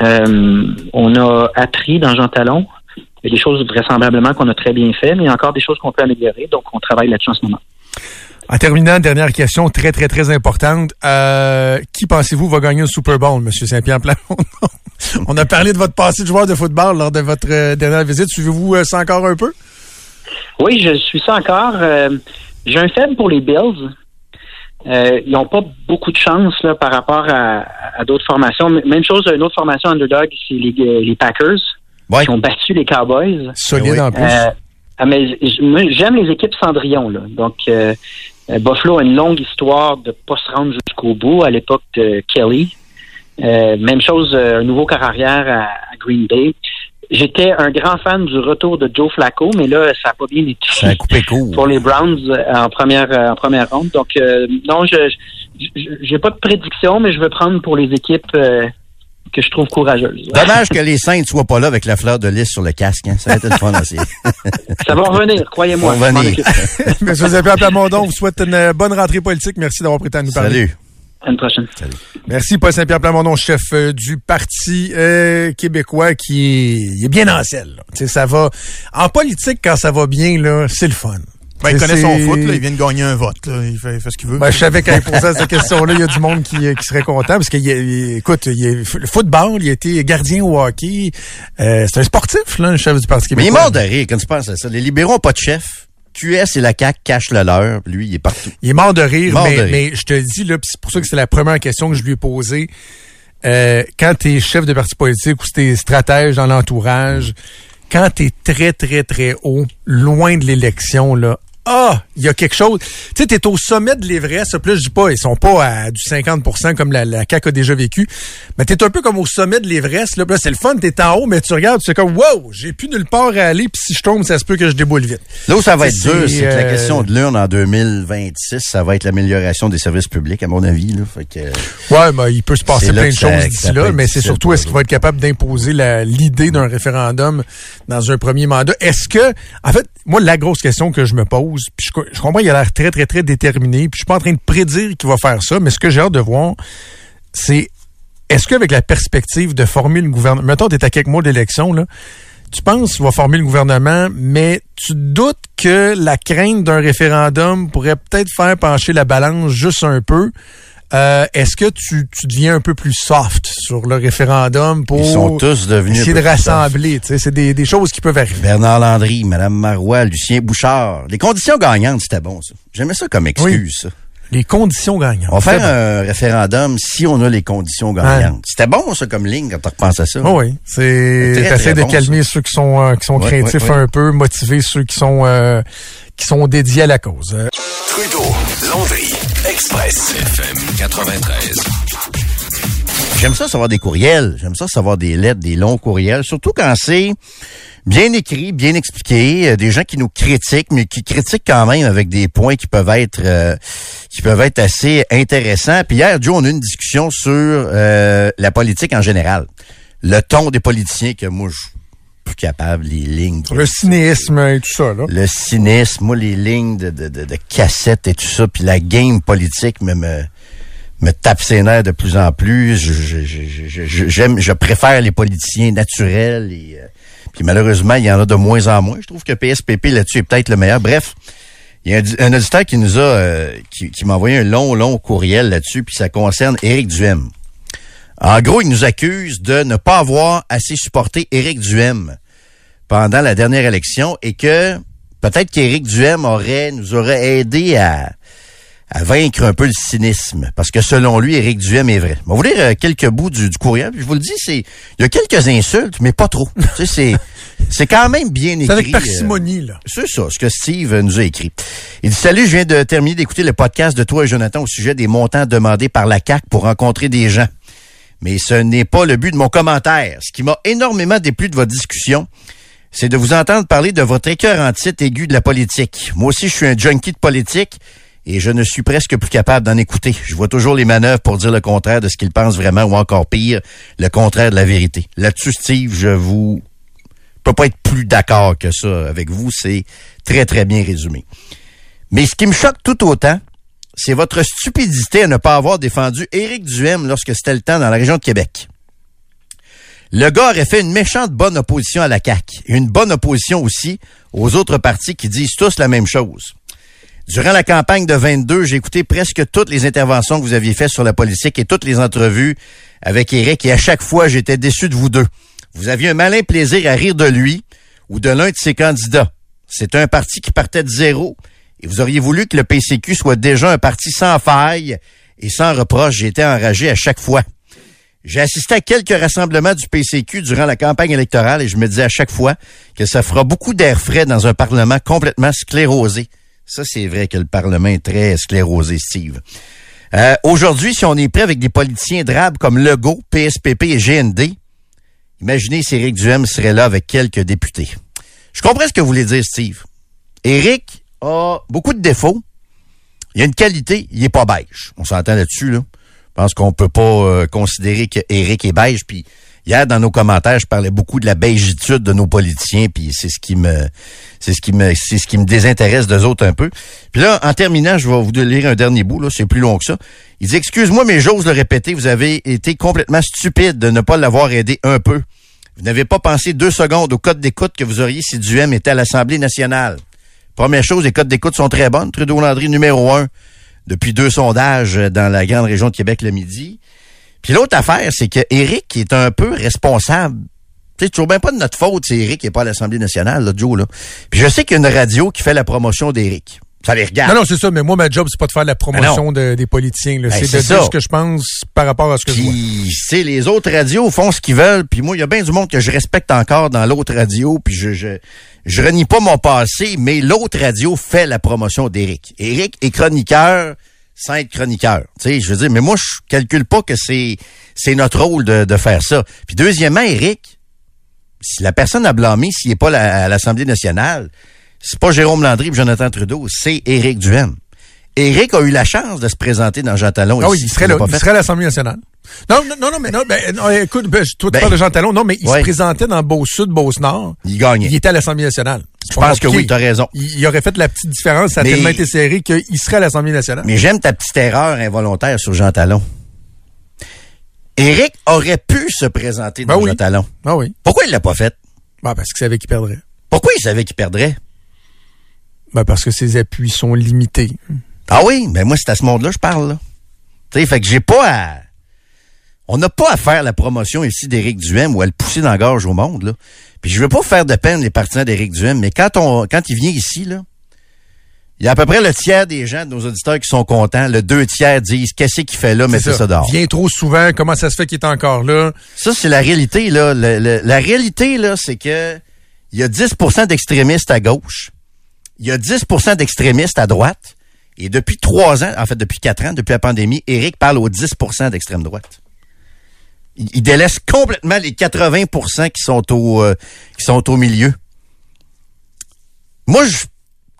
Euh, on a appris dans Jean Talon. Il y a des choses vraisemblablement qu'on a très bien fait, mais il y a encore des choses qu'on peut améliorer. Donc, on travaille là-dessus en ce moment. En terminant, dernière question très, très, très importante. Euh, qui pensez-vous va gagner le Super Bowl, M. Saint-Pierre Plamondon? On a parlé de votre passé de joueur de football lors de votre euh, dernière visite. Suivez-vous ça encore un peu? Oui, je suis ça encore. J'ai un faible pour les Bills. Euh, ils n'ont pas beaucoup de chance là, par rapport à, à d'autres formations. Même chose, une autre formation underdog, c'est les, euh, les Packers Ouais. qui ont battu les Cowboys. Solide oui. en plus. Euh, ah, mais j'aime les équipes Cendrillon. Là. Donc, euh, euh, Buffalo a une longue histoire de pas se rendre jusqu'au bout à l'époque de Kelly. Euh, même chose, euh, un nouveau corps arrière à, à Green Bay. J'étais un grand fan du retour de Joe Flacco, mais là, ça n'a pas bien été Ça a coupé court. pour les Browns euh, en première euh, en première ronde. Donc euh, non, je je- j'ai pas de prédiction, mais je veux prendre pour les équipes euh, que je trouve courageuses. Dommage que les Saints ne soient pas là avec la fleur de lys sur le casque. Hein. Ça va être le fun aussi. Ça va revenir, croyez-moi. Ça va revenir. occupe. M. Saint-Pierre Plamondon vous souhaite une euh, bonne rentrée politique. Merci d'avoir prêté à nous parler. Salut. À une prochaine. Merci, Paul Saint-Pierre Plamondon, chef euh, du Parti euh, québécois qui est, il est bien en selle. là. Tu sais, Ça va. En politique, quand ça va bien, là, c'est le fun. Ben, il connaît son foot, là, il vient de gagner un vote. Là. Il, fait, il fait ce qu'il veut. Ben, je savais qu'en posant cette question-là, il y a du monde qui, qui serait content parce a- il- écoute, il y a, le football, il a été gardien au hockey. Euh, c'est un sportif, là, le chef du Parti Mais il est québécois. mort de rire quand tu penses à ça? Les libéraux n'ont pas de chef. QS et la CAQ cachent le leur. Lui, il est partout. Il est mort de rire, Mort mais, de rire. mais je te dis, là, c'est pour ça que c'est la première question que je lui ai posée. Euh, quand tu es chef de parti politique ou si t'es stratège dans l'entourage, quand tu es très, très, très haut, loin de l'élection, là, ah, il y a quelque chose. Tu sais, t'es au sommet de l'Everest. Là, je dis pas, ils sont pas à du 50 comme la, la CAQ a déjà vécu. Mais t'es un peu comme au sommet de l'Everest. Là, c'est le fun, t'es en haut, mais tu regardes, tu es comme, wow, j'ai plus nulle part à aller. Puis si je tombe, ça se peut que je déboule vite. Là où ça va être C'est, dur, c'est que la euh, question de l'urne en 2026, ça va être l'amélioration des services publics, à mon avis. Là. Fait que, Ouais, ben, il peut se passer C'est plein de choses d'ici là, mais c'est surtout est-ce qu'il va être capable d'imposer la- l'idée d'un référendum dans un premier mandat? Est-ce que, en fait, moi, la grosse question que je me pose, puis je, co- je comprends qu'il a l'air très, très, très déterminé, puis je suis pas en train de prédire qu'il va faire ça, mais ce que j'ai hâte de voir, c'est est-ce qu'avec la perspective de former le gouvernement, mettons, t'es à quelques mois d'élection, là, tu penses qu'il va former le gouvernement, mais tu doutes que la crainte d'un référendum pourrait peut-être faire pencher la balance juste un peu. Euh, Est-ce que tu, tu deviens un peu plus soft sur le référendum pour Ils sont tous devenus essayer de rassembler? tu sais, C'est des, des choses qui peuvent arriver. Bernard Landry, Madame Marois, Lucien Bouchard. Les conditions gagnantes, c'était bon, ça. J'aimais ça comme excuse, ça. Les conditions gagnantes. On va faire bon. un référendum si on a les conditions gagnantes. C'était bon, ça, comme ligne, quand tu repenses à ça. Oh oui, c'est t'essaies de bon, calmer ceux qui sont euh, qui sont Ouais, craintifs ouais, ouais. un peu, motiver ceux qui sont euh, qui sont dédiés à la cause. Trudeau, Landry, Express, FM 93. J'aime ça savoir des courriels. J'aime ça savoir des lettres, des longs courriels. Surtout quand c'est bien écrit, bien expliqué. euh, des gens qui nous critiquent, mais qui critiquent quand même avec des points qui peuvent être euh, qui peuvent être assez intéressants. Puis hier, Joe, on a eu une discussion sur euh, la politique en général. Le ton des politiciens que moi, je plus capable, les lignes. Le cynisme et tout ça, là. Le cynisme, moi, les lignes de, de, de, de cassettes et tout ça, puis la game politique me, me, me tape ses nerfs de plus en plus. Je, j'aime, je préfère les politiciens naturels. Et, euh, puis malheureusement, il y en a de moins en moins. Je trouve que PSPP là-dessus est peut-être le meilleur. Bref, il y a un, un auditeur qui nous a, euh, qui, qui m'a envoyé un long, long courriel là-dessus, puis ça concerne Éric Duhem. En gros, il nous accuse de ne pas avoir assez supporté Éric Duhem pendant la dernière élection et que peut-être qu'Éric Duhem aurait, nous aurait aidé à, à vaincre un peu le cynisme. Parce que selon lui, Éric Duhem est vrai. Je vais vous lire euh, quelques bouts du, du courriel. puis Je vous le dis, c'est, il y a quelques insultes, mais pas trop. tu sais, c'est, c'est quand même bien écrit. C'est avec euh, parcimonie, là. c'est ça, ce que Steve nous a écrit. Il dit Salut, je viens de terminer d'écouter le podcast de toi et Jonathan au sujet des montants demandés par la CAC pour rencontrer des gens. Mais ce n'est pas le but de mon commentaire. Ce qui m'a énormément déplu de votre discussion, c'est de vous entendre parler de votre écœur en titre aigu de la politique. Moi aussi, je suis un junkie de politique et je ne suis presque plus capable d'en écouter. Je vois toujours les manœuvres pour dire le contraire de ce qu'ils pensent vraiment ou encore pire, le contraire de la vérité. Là-dessus, Steve, je vous peux pas être plus d'accord que ça avec vous. C'est très, très bien résumé. Mais ce qui me choque tout autant, c'est votre stupidité à ne pas avoir défendu Éric Duhem lorsque c'était le temps dans la région de Québec. Le gars aurait fait une méchante bonne opposition à la CAQ une bonne opposition aussi aux autres partis qui disent tous la même chose. Durant la campagne de 22, j'ai écouté presque toutes les interventions que vous aviez faites sur la politique et toutes les entrevues avec Éric et à chaque fois, j'étais déçu de vous deux. Vous aviez un malin plaisir à rire de lui ou de l'un de ses candidats. C'est un parti qui partait de zéro et vous auriez voulu que le PCQ soit déjà un parti sans faille et sans reproche. J'étais enragé à chaque fois. J'ai assisté à quelques rassemblements du PCQ durant la campagne électorale et je me disais à chaque fois que ça fera beaucoup d'air frais dans un Parlement complètement sclérosé. Ça, c'est vrai que le Parlement est très sclérosé, Steve. Euh, Aujourd'hui, si on est prêt avec des politiciens drabes comme Legault, PSPP et GND, imaginez si Éric Duhem serait là avec quelques députés. Je comprends ce que vous voulez dire, Steve. Éric a beaucoup de défauts. Il y a une qualité, il est pas beige. On s'entend là-dessus, là. Je pense qu'on peut pas euh, considérer que Éric est beige. Puis hier, dans nos commentaires, je parlais beaucoup de la beigitude de nos politiciens. Puis c'est ce qui me, c'est ce qui me, c'est ce qui me désintéresse d'eux autres un peu. Puis là, en terminant, je vais vous lire un dernier bout. Là, c'est plus long que ça. Il dit excuse-moi, mais j'ose le répéter. Vous avez été complètement stupide de ne pas l'avoir aidé un peu. Vous n'avez pas pensé deux secondes au code d'écoute que vous auriez si Duhem était à l'Assemblée nationale. Première chose, les codes d'écoute sont très bonnes. Trudeau-Landry numéro un depuis deux sondages dans la grande région de Québec le midi. Puis l'autre affaire, c'est que Éric est un peu responsable. Tu sais, toujours bien pas de notre faute, c'est Éric qui est pas à l'Assemblée nationale, là, Joe, là. Puis je sais qu'il y a une radio qui fait la promotion d'Éric. Ça les regarde. Non, non, c'est ça, mais moi, ma job, c'est pas de faire la promotion de- des politiciens. Ben, c'est de dire ça. ce que je pense par rapport à ce que je vois. Puis, c'est les autres radios font ce qu'ils veulent. Puis moi, il y a bien du monde que je respecte encore dans l'autre radio. Puis je, je, je renie pas mon passé, mais l'autre radio fait la promotion d'Éric. Éric est chroniqueur sans être chroniqueur. Tu sais, je veux dire, mais moi, je calcule pas que c'est, c'est notre rôle de, de faire ça. Puis deuxièmement, Éric, si la personne a blâmé s'il n'est pas la- à l'Assemblée nationale, c'est pas Jérôme Landry et Jonathan Trudeau, c'est Éric Duhem. Éric a eu la chance de se présenter dans Jean Talon. Ah oui, ici, il serait là, il serait à l'Assemblée nationale. Non, non, non, mais non, ben, non, écoute, ben, toi, tu Ben, parles de Jean Talon. Non, mais il ouais. se présentait dans Beau-Sud, Beauce-Nord. Il gagnait. Il était à l'Assemblée nationale. Je pense que oui, t'as raison. Il, il aurait fait la petite différence, ça a tellement été serré qu'il serait à l'Assemblée nationale. Mais j'aime ta petite erreur involontaire sur Jean Talon. Éric aurait pu se présenter dans Ben oui. Jean Talon. Ah oui. Pourquoi il l'a pas fait? Ben, parce qu'il savait qu'il perdrait. Pourquoi il savait qu'il perdrait? Ben, parce que ses appuis sont limités. Ah oui, mais moi, c'est à ce monde-là que je parle, là. Tu sais, fait que j'ai pas à... On n'a pas à faire la promotion ici d'Éric Duhem ou à le pousser dans la gorge au monde, là. Puis je veux pas faire de peine les partisans d'Éric Duhem, mais quand on, quand il vient ici, là, il y a à peu près le tiers des gens, de nos auditeurs, qui sont contents. Le deux tiers disent, qu'est-ce qu'il fait là, mettez C'est ça, dehors. Il vient trop souvent. Comment ça se fait qu'il est encore là? Ça, c'est la réalité, là. Le- le- la réalité, là, c'est que il y a 10% d'extrémistes à gauche. Il y a 10% d'extrémistes à droite. Et depuis trois ans, en fait, depuis quatre ans, depuis la pandémie, Éric parle aux 10% d'extrême droite. Il, délaisse complètement les 80 qui sont au, euh, qui sont au milieu. Moi, je,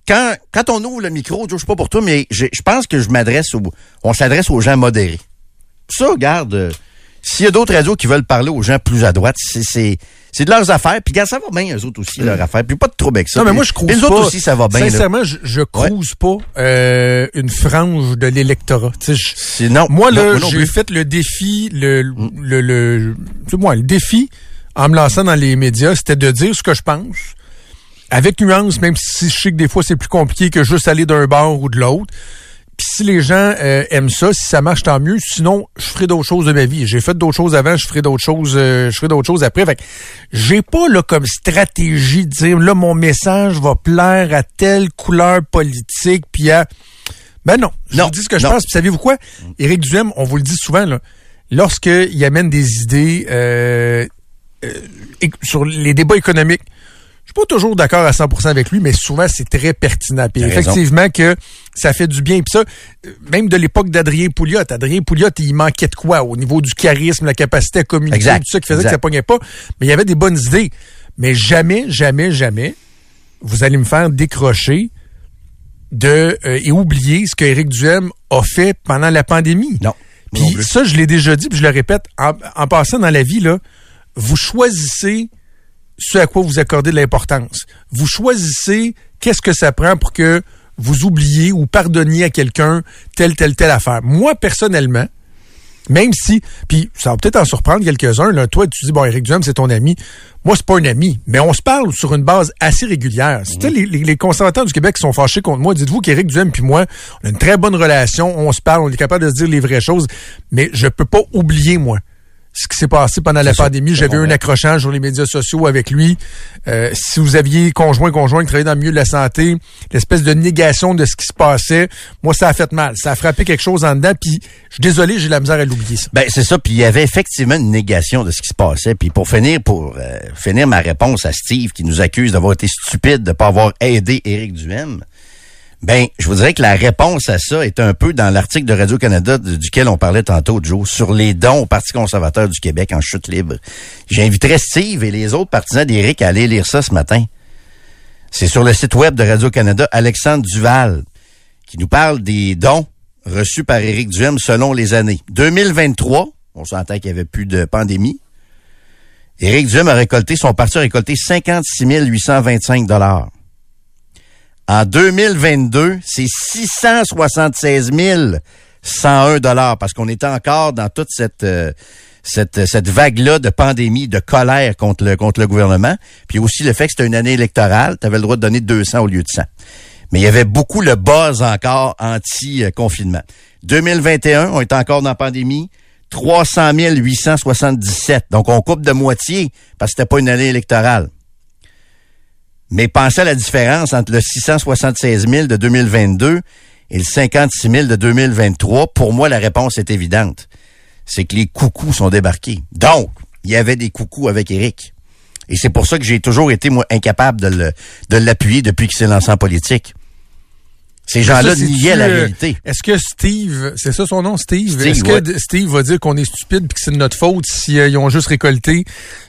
quand, quand on ouvre le micro, Joe, je sais pas pour toi, mais je, je pense que je m'adresse au, on s'adresse aux gens modérés. Ça, regarde, euh, S'il y a d'autres radios qui veulent parler aux gens plus à droite, c'est, c'est, c'est de leurs affaires. Puis, gars, ça va bien, eux autres aussi, leurs affaires. Puis, pas de trouble avec ça. Non, mais moi, je crouse puis les pas. autres aussi, ça va bien. Sincèrement, je, je crouse pas euh, une frange de l'électorat. Non. Moi, là, j'ai fait le défi, le, le, le, tu sais, moi, le défi, en me lançant dans les médias, c'était de dire ce que je pense, avec nuance, même si je sais que des fois, c'est plus compliqué que juste aller d'un bord ou de l'autre. Puis si les gens euh, aiment ça, si ça marche, tant mieux. Sinon, je ferai d'autres choses de ma vie. J'ai fait d'autres choses avant, je ferai d'autres choses, euh, je ferai d'autres choses après. Fait que j'ai pas là comme stratégie de dire là mon message va plaire à telle couleur politique puis à ben non, je Non, vous dis ce que je pense. Puis savez-vous quoi? Éric Duhem, on vous le dit souvent là, lorsqu'il amène des idées euh, euh, sur les débats économiques, suis pas toujours d'accord à 100% avec lui, mais souvent c'est très pertinent. Puis raison. effectivement que ça fait du bien. Puis ça, même de l'époque d'Adrien Pouliot, Adrien Pouliot, il manquait de quoi au niveau du charisme, la capacité à communiquer, Exact, tout ça qui faisait exact. que ça pognait pas. Mais il y avait des bonnes idées. Mais jamais, jamais, jamais, vous allez me faire décrocher de euh, et oublier ce que Éric Duhem a fait pendant la pandémie. Non. Puis ça, je l'ai déjà dit, puis je le répète, en, en passant dans la vie, là, vous choisissez ce à quoi vous accordez de l'importance. Vous choisissez qu'est-ce que ça prend pour que vous oubliez ou pardonniez à quelqu'un telle, telle, telle affaire. Moi, personnellement, même si, puis ça va peut-être en surprendre quelques-uns, là, toi, tu dis, bon, Éric Duhem, c'est ton ami. Moi, c'est pas un ami, mais on se parle sur une base assez régulière. Tu sais, les, les- conservateurs du Québec sont fâchés contre moi, dites-vous qu'Éric Duhem puis moi, on a une très bonne relation, on se parle, on est capable de se dire les vraies choses, mais je peux pas oublier, moi, ce qui s'est passé pendant la pandémie. J'avais eu un accrochage sur les médias sociaux avec lui. Euh, si vous aviez conjoint, conjoint qui travaillait dans le milieu de la santé, l'espèce de négation de ce qui se passait, moi, ça a fait mal. Ça a frappé quelque chose en dedans, puis je suis désolé, j'ai la misère à l'oublier, ça. Ben c'est ça, puis il y avait effectivement une négation de ce qui se passait. Puis pour finir, pour euh, finir ma réponse à Steve qui nous accuse d'avoir été stupide de pas avoir aidé Éric Duhem, ben je vous dirais que la réponse à ça est un peu dans l'article de Radio Canada du- duquel on parlait tantôt, Joe, sur les dons au Parti conservateur du Québec en chute libre. J'inviterais Steve et les autres partisans d'Éric à aller lire ça ce matin. C'est sur le site web de Radio Canada, Alexandre Duval qui nous parle des dons reçus par Éric Duhem selon les années. 2023, on s'entend qu'il n'y avait plus de pandémie. Éric Duhem a récolté, son parti a récolté 56 825 dollars. En 2022, c'est 676 101 dollars parce qu'on était encore dans toute cette euh, cette, cette vague-là de pandémie, de colère contre le, contre le gouvernement. Puis aussi le fait que c'était une année électorale, tu avais le droit de donner 200 au lieu de 100 mais il y avait beaucoup le buzz encore anti-confinement. 2021, on est encore dans la pandémie. 300 877. Donc, on coupe de moitié parce que c'était pas une année électorale. Mais pensez à la différence entre le 676 000 de 2022 et le 56 000 de 2023. Pour moi, la réponse est évidente. C'est que les coucous sont débarqués. Donc, il y avait des coucous avec Eric. Et c'est pour ça que j'ai toujours été, moi, incapable de l'appuyer depuis qu'il s'est lancé en politique. Ces gens-là niaient la euh, réalité. Est-ce que Steve, c'est ça son nom, Steve? Steve, Est-ce que ouais. Steve va dire qu'on est stupide puis que c'est de notre faute si euh, ils ont juste récolté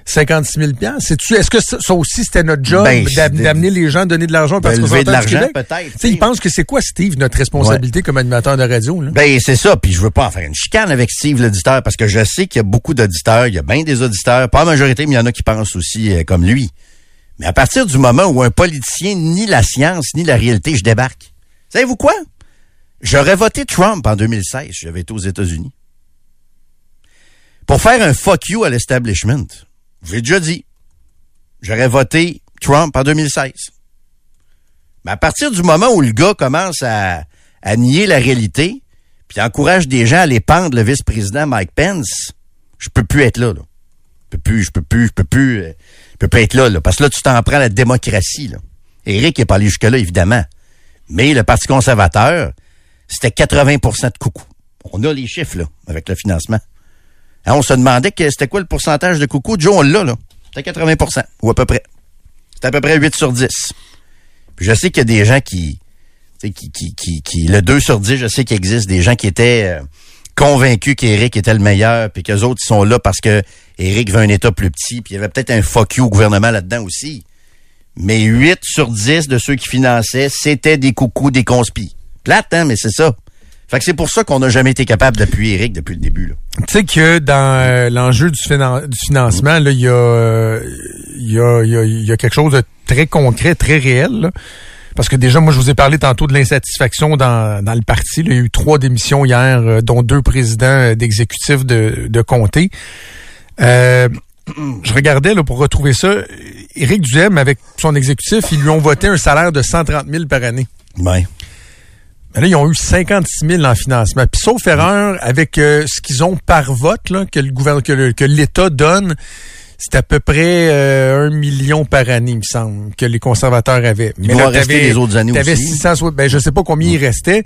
56 000 C'est-tu, est-ce que ça, ça aussi c'était notre job Ben, d'amener les gens à donner de l'argent parce qu'on de l'argent, peut-être, Tu sais, il pense que c'est quoi, Steve, notre responsabilité comme animateur de radio, là? Ben, c'est ça. Puis je veux pas en faire une chicane avec Steve, l'auditeur, parce que je sais qu'il y a beaucoup d'auditeurs. Il y a bien des auditeurs, pas la majorité, mais il y en a qui pensent aussi euh, comme lui. Mais à partir du moment où un politicien nie la science, ni la réalité, je débarque. Savez-vous quoi? J'aurais voté Trump en 2016 si j'avais été aux États-Unis. Pour faire un fuck you à l'establishment. J'ai déjà dit. J'aurais voté Trump en 2016. Mais à partir du moment où le gars commence à, nier la réalité, puis encourage des gens à aller pendre le vice-président Mike Pence, je peux plus être là. là. Je peux plus, je peux plus, je peux plus, euh, je peux plus être là, là. Parce que là, tu t'en prends la démocratie, là. Éric n'est pas allé jusque-là, évidemment. Mais le Parti conservateur, c'était 80% de coucou. On a les chiffres, là, avec le financement. Hein, on se demandait que c'était quoi le pourcentage de coucou. Joe, on l'a, là. C'était 80% ou à peu près. C'était à peu près 8 sur 10. Puis je sais qu'il y a des gens qui, le 2 sur 10, je sais qu'il existe des gens qui étaient euh, convaincus qu'Éric était le meilleur, puis qu'eux autres ils sont là parce que Éric veut un État plus petit, puis il y avait peut-être un fuck you au gouvernement là-dedans aussi. Mais 8 sur 10 de ceux qui finançaient, c'était des coucous, des conspis. Plate, hein, mais c'est ça. Fait que c'est pour ça qu'on n'a jamais été capable d'appuyer Eric depuis le début. Tu sais que dans euh, l'enjeu du, finan- du financement, il y y, a, y, a, quelque chose de très concret, très réel. là. Parce que déjà, moi, je vous ai parlé tantôt de l'insatisfaction dans, le parti. Il y a eu trois démissions hier, euh, dont deux présidents euh, d'exécutifs de, de comté. Euh, je regardais là, pour retrouver ça. Éric Duhem, avec son exécutif, ils lui ont voté un salaire de 130 000 par année. Ouais. Mais là, ils ont eu 56 000 en financement. Puis sauf erreur, avec euh, ce qu'ils ont par vote, là, que le gouvernement, que, l'État donne, c'est à peu près euh, un million par année, il me semble, que les conservateurs avaient. Il va rester les autres années t'avais aussi. 600, soit- ben, je sais pas combien il restait,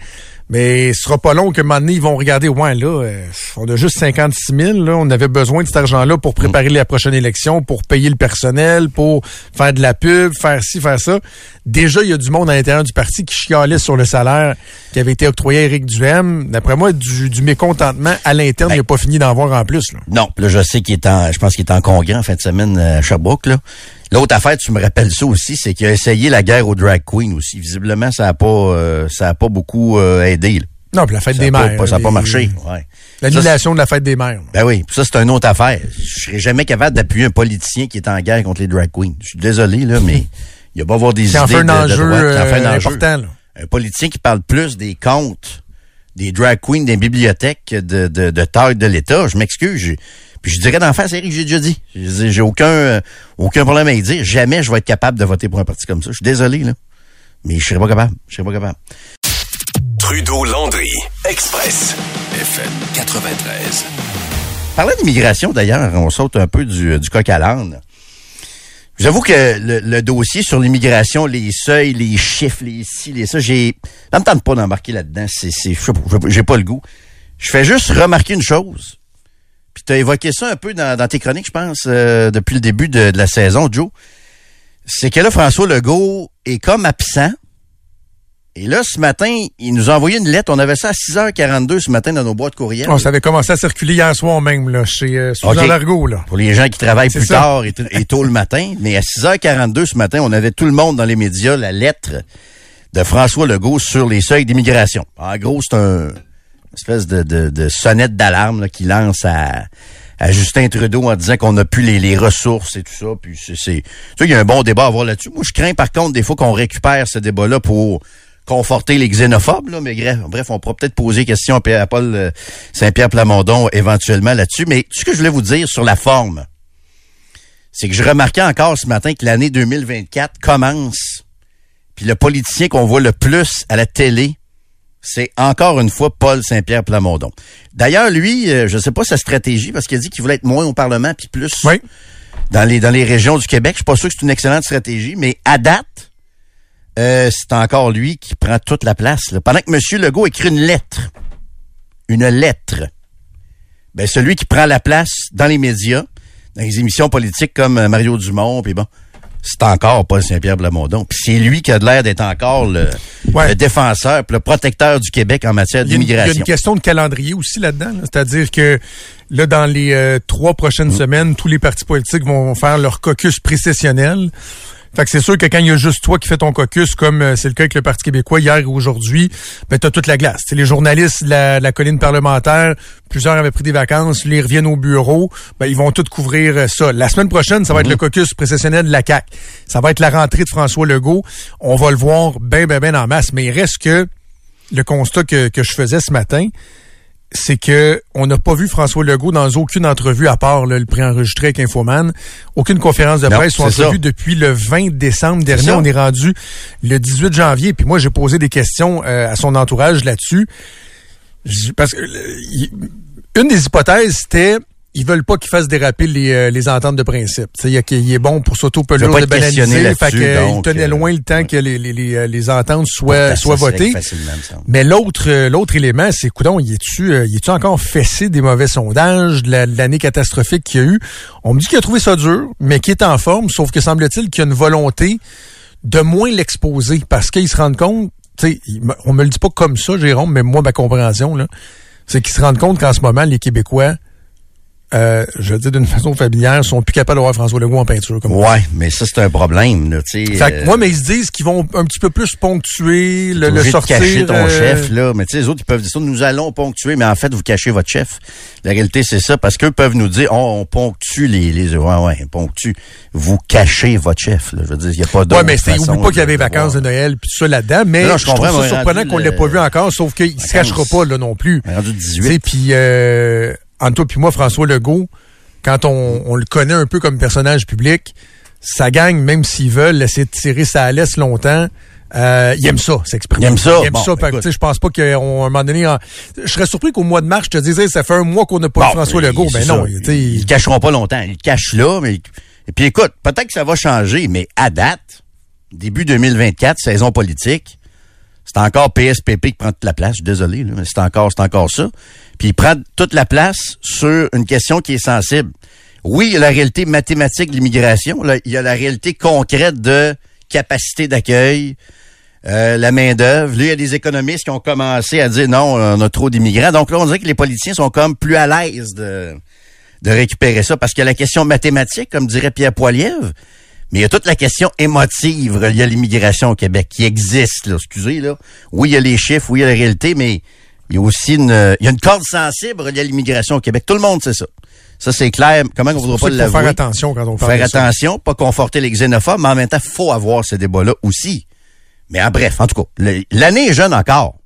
mais ce sera pas long que un moment donné, ils vont regarder, ouais, là, euh, on a juste 56 000, là, on avait besoin de cet argent-là pour préparer la prochaine élection, pour payer le personnel, pour faire de la pub, faire ci, faire ça. Déjà, il y a du monde à l'intérieur du parti qui chialait sur le salaire qui avait été octroyé à Éric Duhem. D'après moi, du, du mécontentement à l'interne, il n'a pas fini d'en voir en plus. Là. Non, là, je sais qu'il est en, je pense qu'il est en congrès fin de semaine à Sherbrooke. L'autre affaire, tu me rappelles ça aussi, c'est qu'il a essayé la guerre aux drag queens aussi. Visiblement, ça a pas, euh, ça a pas beaucoup euh, aidé, là. Non, puis la fête Ça des mères. ça a pas marché, ouais. L'annulation de la fête des mères. Ben oui, puis ça, c'est une autre affaire. Je serais jamais capable d'appuyer un politicien qui est en guerre contre les drag queens. Je suis désolé, là, mais il va avoir des idées C'est en fait un de, de enjeu, droite. Ça en fait un enjeu. important. là. Un politicien qui parle plus des comptes des drag queens des bibliothèques que de, de, de taille de l'État, je m'excuse. Puis je dirais d'en face, Eric, j'ai déjà dit. J'ai aucun, euh, aucun problème à y dire. Jamais je vais être capable de voter pour un parti comme ça. Je suis désolé, là. Mais je serais pas capable. Je serais pas capable. Trudeau-Landry, Express, FM 93. Parlant d'immigration, d'ailleurs, on saute un peu du, du coq à l'âne. J'avoue que le, le dossier sur l'immigration, les seuils, les chiffres, les ci, les ça, j'ai, ça me tente pas d'embarquer là-dedans. C'est, c'est, je j'ai pas le goût. Je fais juste remarquer une chose. Puis tu as évoqué ça un peu dans, dans tes chroniques, je pense, euh, depuis le début de, de la saison, Joe. C'est que là, François Legault est comme absent. Et là, ce matin, il nous a envoyé une lettre. On avait ça à 6h42 ce matin dans nos boîtes courriels. Oh, ça avait commencé à circuler hier soir même, là, chez euh, Suzanne. Largo, là. Pour les gens qui travaillent plus ça. tard et, et tôt le matin. Mais à 6h42 ce matin, on avait tout le monde dans les médias, la lettre de François Legault sur les seuils d'immigration. En gros, c'est un espèce de, de, de sonnette d'alarme là, qu'il lance à, à Justin Trudeau en disant qu'on n'a plus les, les ressources et tout ça. Puis c'est, tu sais, il y a un bon débat à avoir là-dessus. Moi, je crains par contre des fois qu'on récupère ce débat-là pour conforter les xénophobes, là, mais bref, on pourra peut-être poser question à Paul euh, Saint-Pierre Plamondon éventuellement là-dessus. Mais ce que je voulais vous dire sur la forme, c'est que je remarquais encore ce matin que l'année 2024 commence, puis le politicien qu'on voit le plus à la télé, c'est encore une fois Paul Saint-Pierre Plamondon. D'ailleurs, lui, euh, je sais pas sa stratégie, parce qu'il a dit qu'il voulait être moins au Parlement, puis plus Oui. dans les dans les régions du Québec. Je suis pas sûr que c'est une excellente stratégie, mais à date, euh, c'est encore lui qui prend toute la place. là. Pendant que M. Legault écrit une lettre, une lettre, ben celui qui prend la place dans les médias, dans les émissions politiques comme euh, Mario Dumont, puis bon, c'est encore Paul Saint-Pierre Blamondon. Puis c'est lui qui a de l'air d'être encore le, Ouais. le défenseur, puis le protecteur du Québec en matière une, il y a d'immigration. une question de calendrier aussi là-dedans. là. C'est-à-dire que là, dans les euh, trois prochaines Mm. semaines, tous les partis politiques vont faire leur caucus précessionnel. Fait que c'est sûr que quand il y a juste toi qui fais ton caucus, comme euh, c'est le cas avec le Parti québécois hier ou aujourd'hui, ben t'as toute la glace. Les journalistes de la, de la colline parlementaire, plusieurs avaient pris des vacances, ils reviennent au bureau, ben ils vont tout couvrir euh, ça. La semaine prochaine, ça va être le caucus précessionnel de la CAC. Ça va être la rentrée de François Legault. On va le voir ben ben ben en masse, mais il reste que le constat que, que je faisais ce matin, c'est que on n'a pas vu François Legault dans aucune entrevue à part là, le préenregistré avec Infoman, aucune conférence de presse ou entrevue depuis le 20 décembre dernier. On est rendu le 18 janvier. Puis moi, j'ai posé des questions euh, à son entourage là-dessus. Parce que euh, une des hypothèses, c'était ils veulent pas qu'il fasse déraper les, euh, les ententes de principe. Il, y a- il est bon pour s'auto-pelure pas de banaliser. Fait là-dessus, que, il donc, tenait euh, loin le temps ouais. que les, les, les, euh, les ententes soient, soient votées. Mais l'autre l'autre élément, c'est coudon, il est-tu il est-tu encore fessé des mauvais sondages, de la- de l'année catastrophique qu'il y a eu? On me dit qu'il a trouvé ça dur, mais qu'il est en forme, sauf que semble-t-il qu'il y a une volonté de moins l'exposer parce qu'il se rend compte, tu on me le dit pas comme ça, Jérôme, mais moi ma compréhension là, c'est qu'il se rend compte qu'en ce moment les Québécois euh, je veux dire d'une façon familière, sont plus capables d'avoir François Legault en peinture. Comme Ouais, mais ça, c'est un problème, là. Fait que, euh, moi, mais ils se disent qu'ils vont un petit peu plus ponctuer le, le obligé de sortir. cacher ton euh, chef, là. Mais tu sais, les autres, ils peuvent dire ça, nous allons ponctuer, mais en fait, vous cachez votre chef. La réalité, c'est ça, parce qu'eux peuvent nous dire, oh, on ponctue les, les, ouais, ouais, on ponctue. Vous cachez votre chef, là. Je veux dire, il n'y a pas d'autre Ouais, mais c'est, oublie pas qu'il y avait de- vacances de voir. Noël puis tout ça là-dedans, mais Non, non, je, je trouve ça surprenant qu'on l'ait pas vu encore, sauf qu'il se Vacances. cachera pas là non plus. Rendu Tu 18. sais, puis euh, entre toi puis moi, François Legault, quand on, on le connaît un peu comme personnage public, ça gagne, même s'ils veulent laisser tirer sa laisse longtemps. Euh, il aime ça, s'exprimer. Il aime ça? Il aime Bon, ça. Je pense pas qu'à un moment donné, en- je serais surpris qu'au mois de mars, je te disais, ça fait un mois qu'on n'a pas Bon, vu François Legault. Ben non, Ils le cacheront pas longtemps. Ils le cachent là, mais. Et puis écoute, peut-être que ça va changer, mais à date, début 2024, saison politique, c'est encore PSPP qui prend toute la place. Je suis désolé, là, mais c'est encore, c'est encore ça. Puis il prend toute la place sur une question qui est sensible. Oui, il y a la réalité mathématique de l'immigration. Il y a la réalité concrète de capacité d'accueil, euh, la main-d'œuvre. Là, il y a des économistes qui ont commencé à dire non, on a trop d'immigrants. Donc là, on dirait que les politiciens sont comme plus à l'aise de, de récupérer ça parce qu'il y a la question mathématique, comme dirait Pierre Poilievre, mais il y a toute la question émotive reliée à l'immigration au Québec qui existe. Excusez, là. Oui, il y a les chiffres, oui, il y a la réalité, mais il y a aussi une, il y a une corde sensible reliée à l'immigration au Québec. Tout le monde sait ça. Ça, c'est clair. Comment on voudra pas ça qu'il faut faire attention quand on parle Faire de ça. attention, pas conforter les xénophobes, mais en même temps, faut avoir ce débat-là aussi. Mais en bref, en tout cas, le- l'année est jeune encore.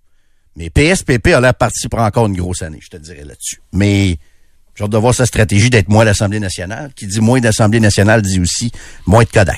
Mais PSPP a l'air parti pour encore une grosse année, je te dirais là-dessus. Mais j'ai hâte de voir sa stratégie d'être moins l'Assemblée nationale. Qui dit moins d'Assemblée nationale dit aussi moins de Kodak.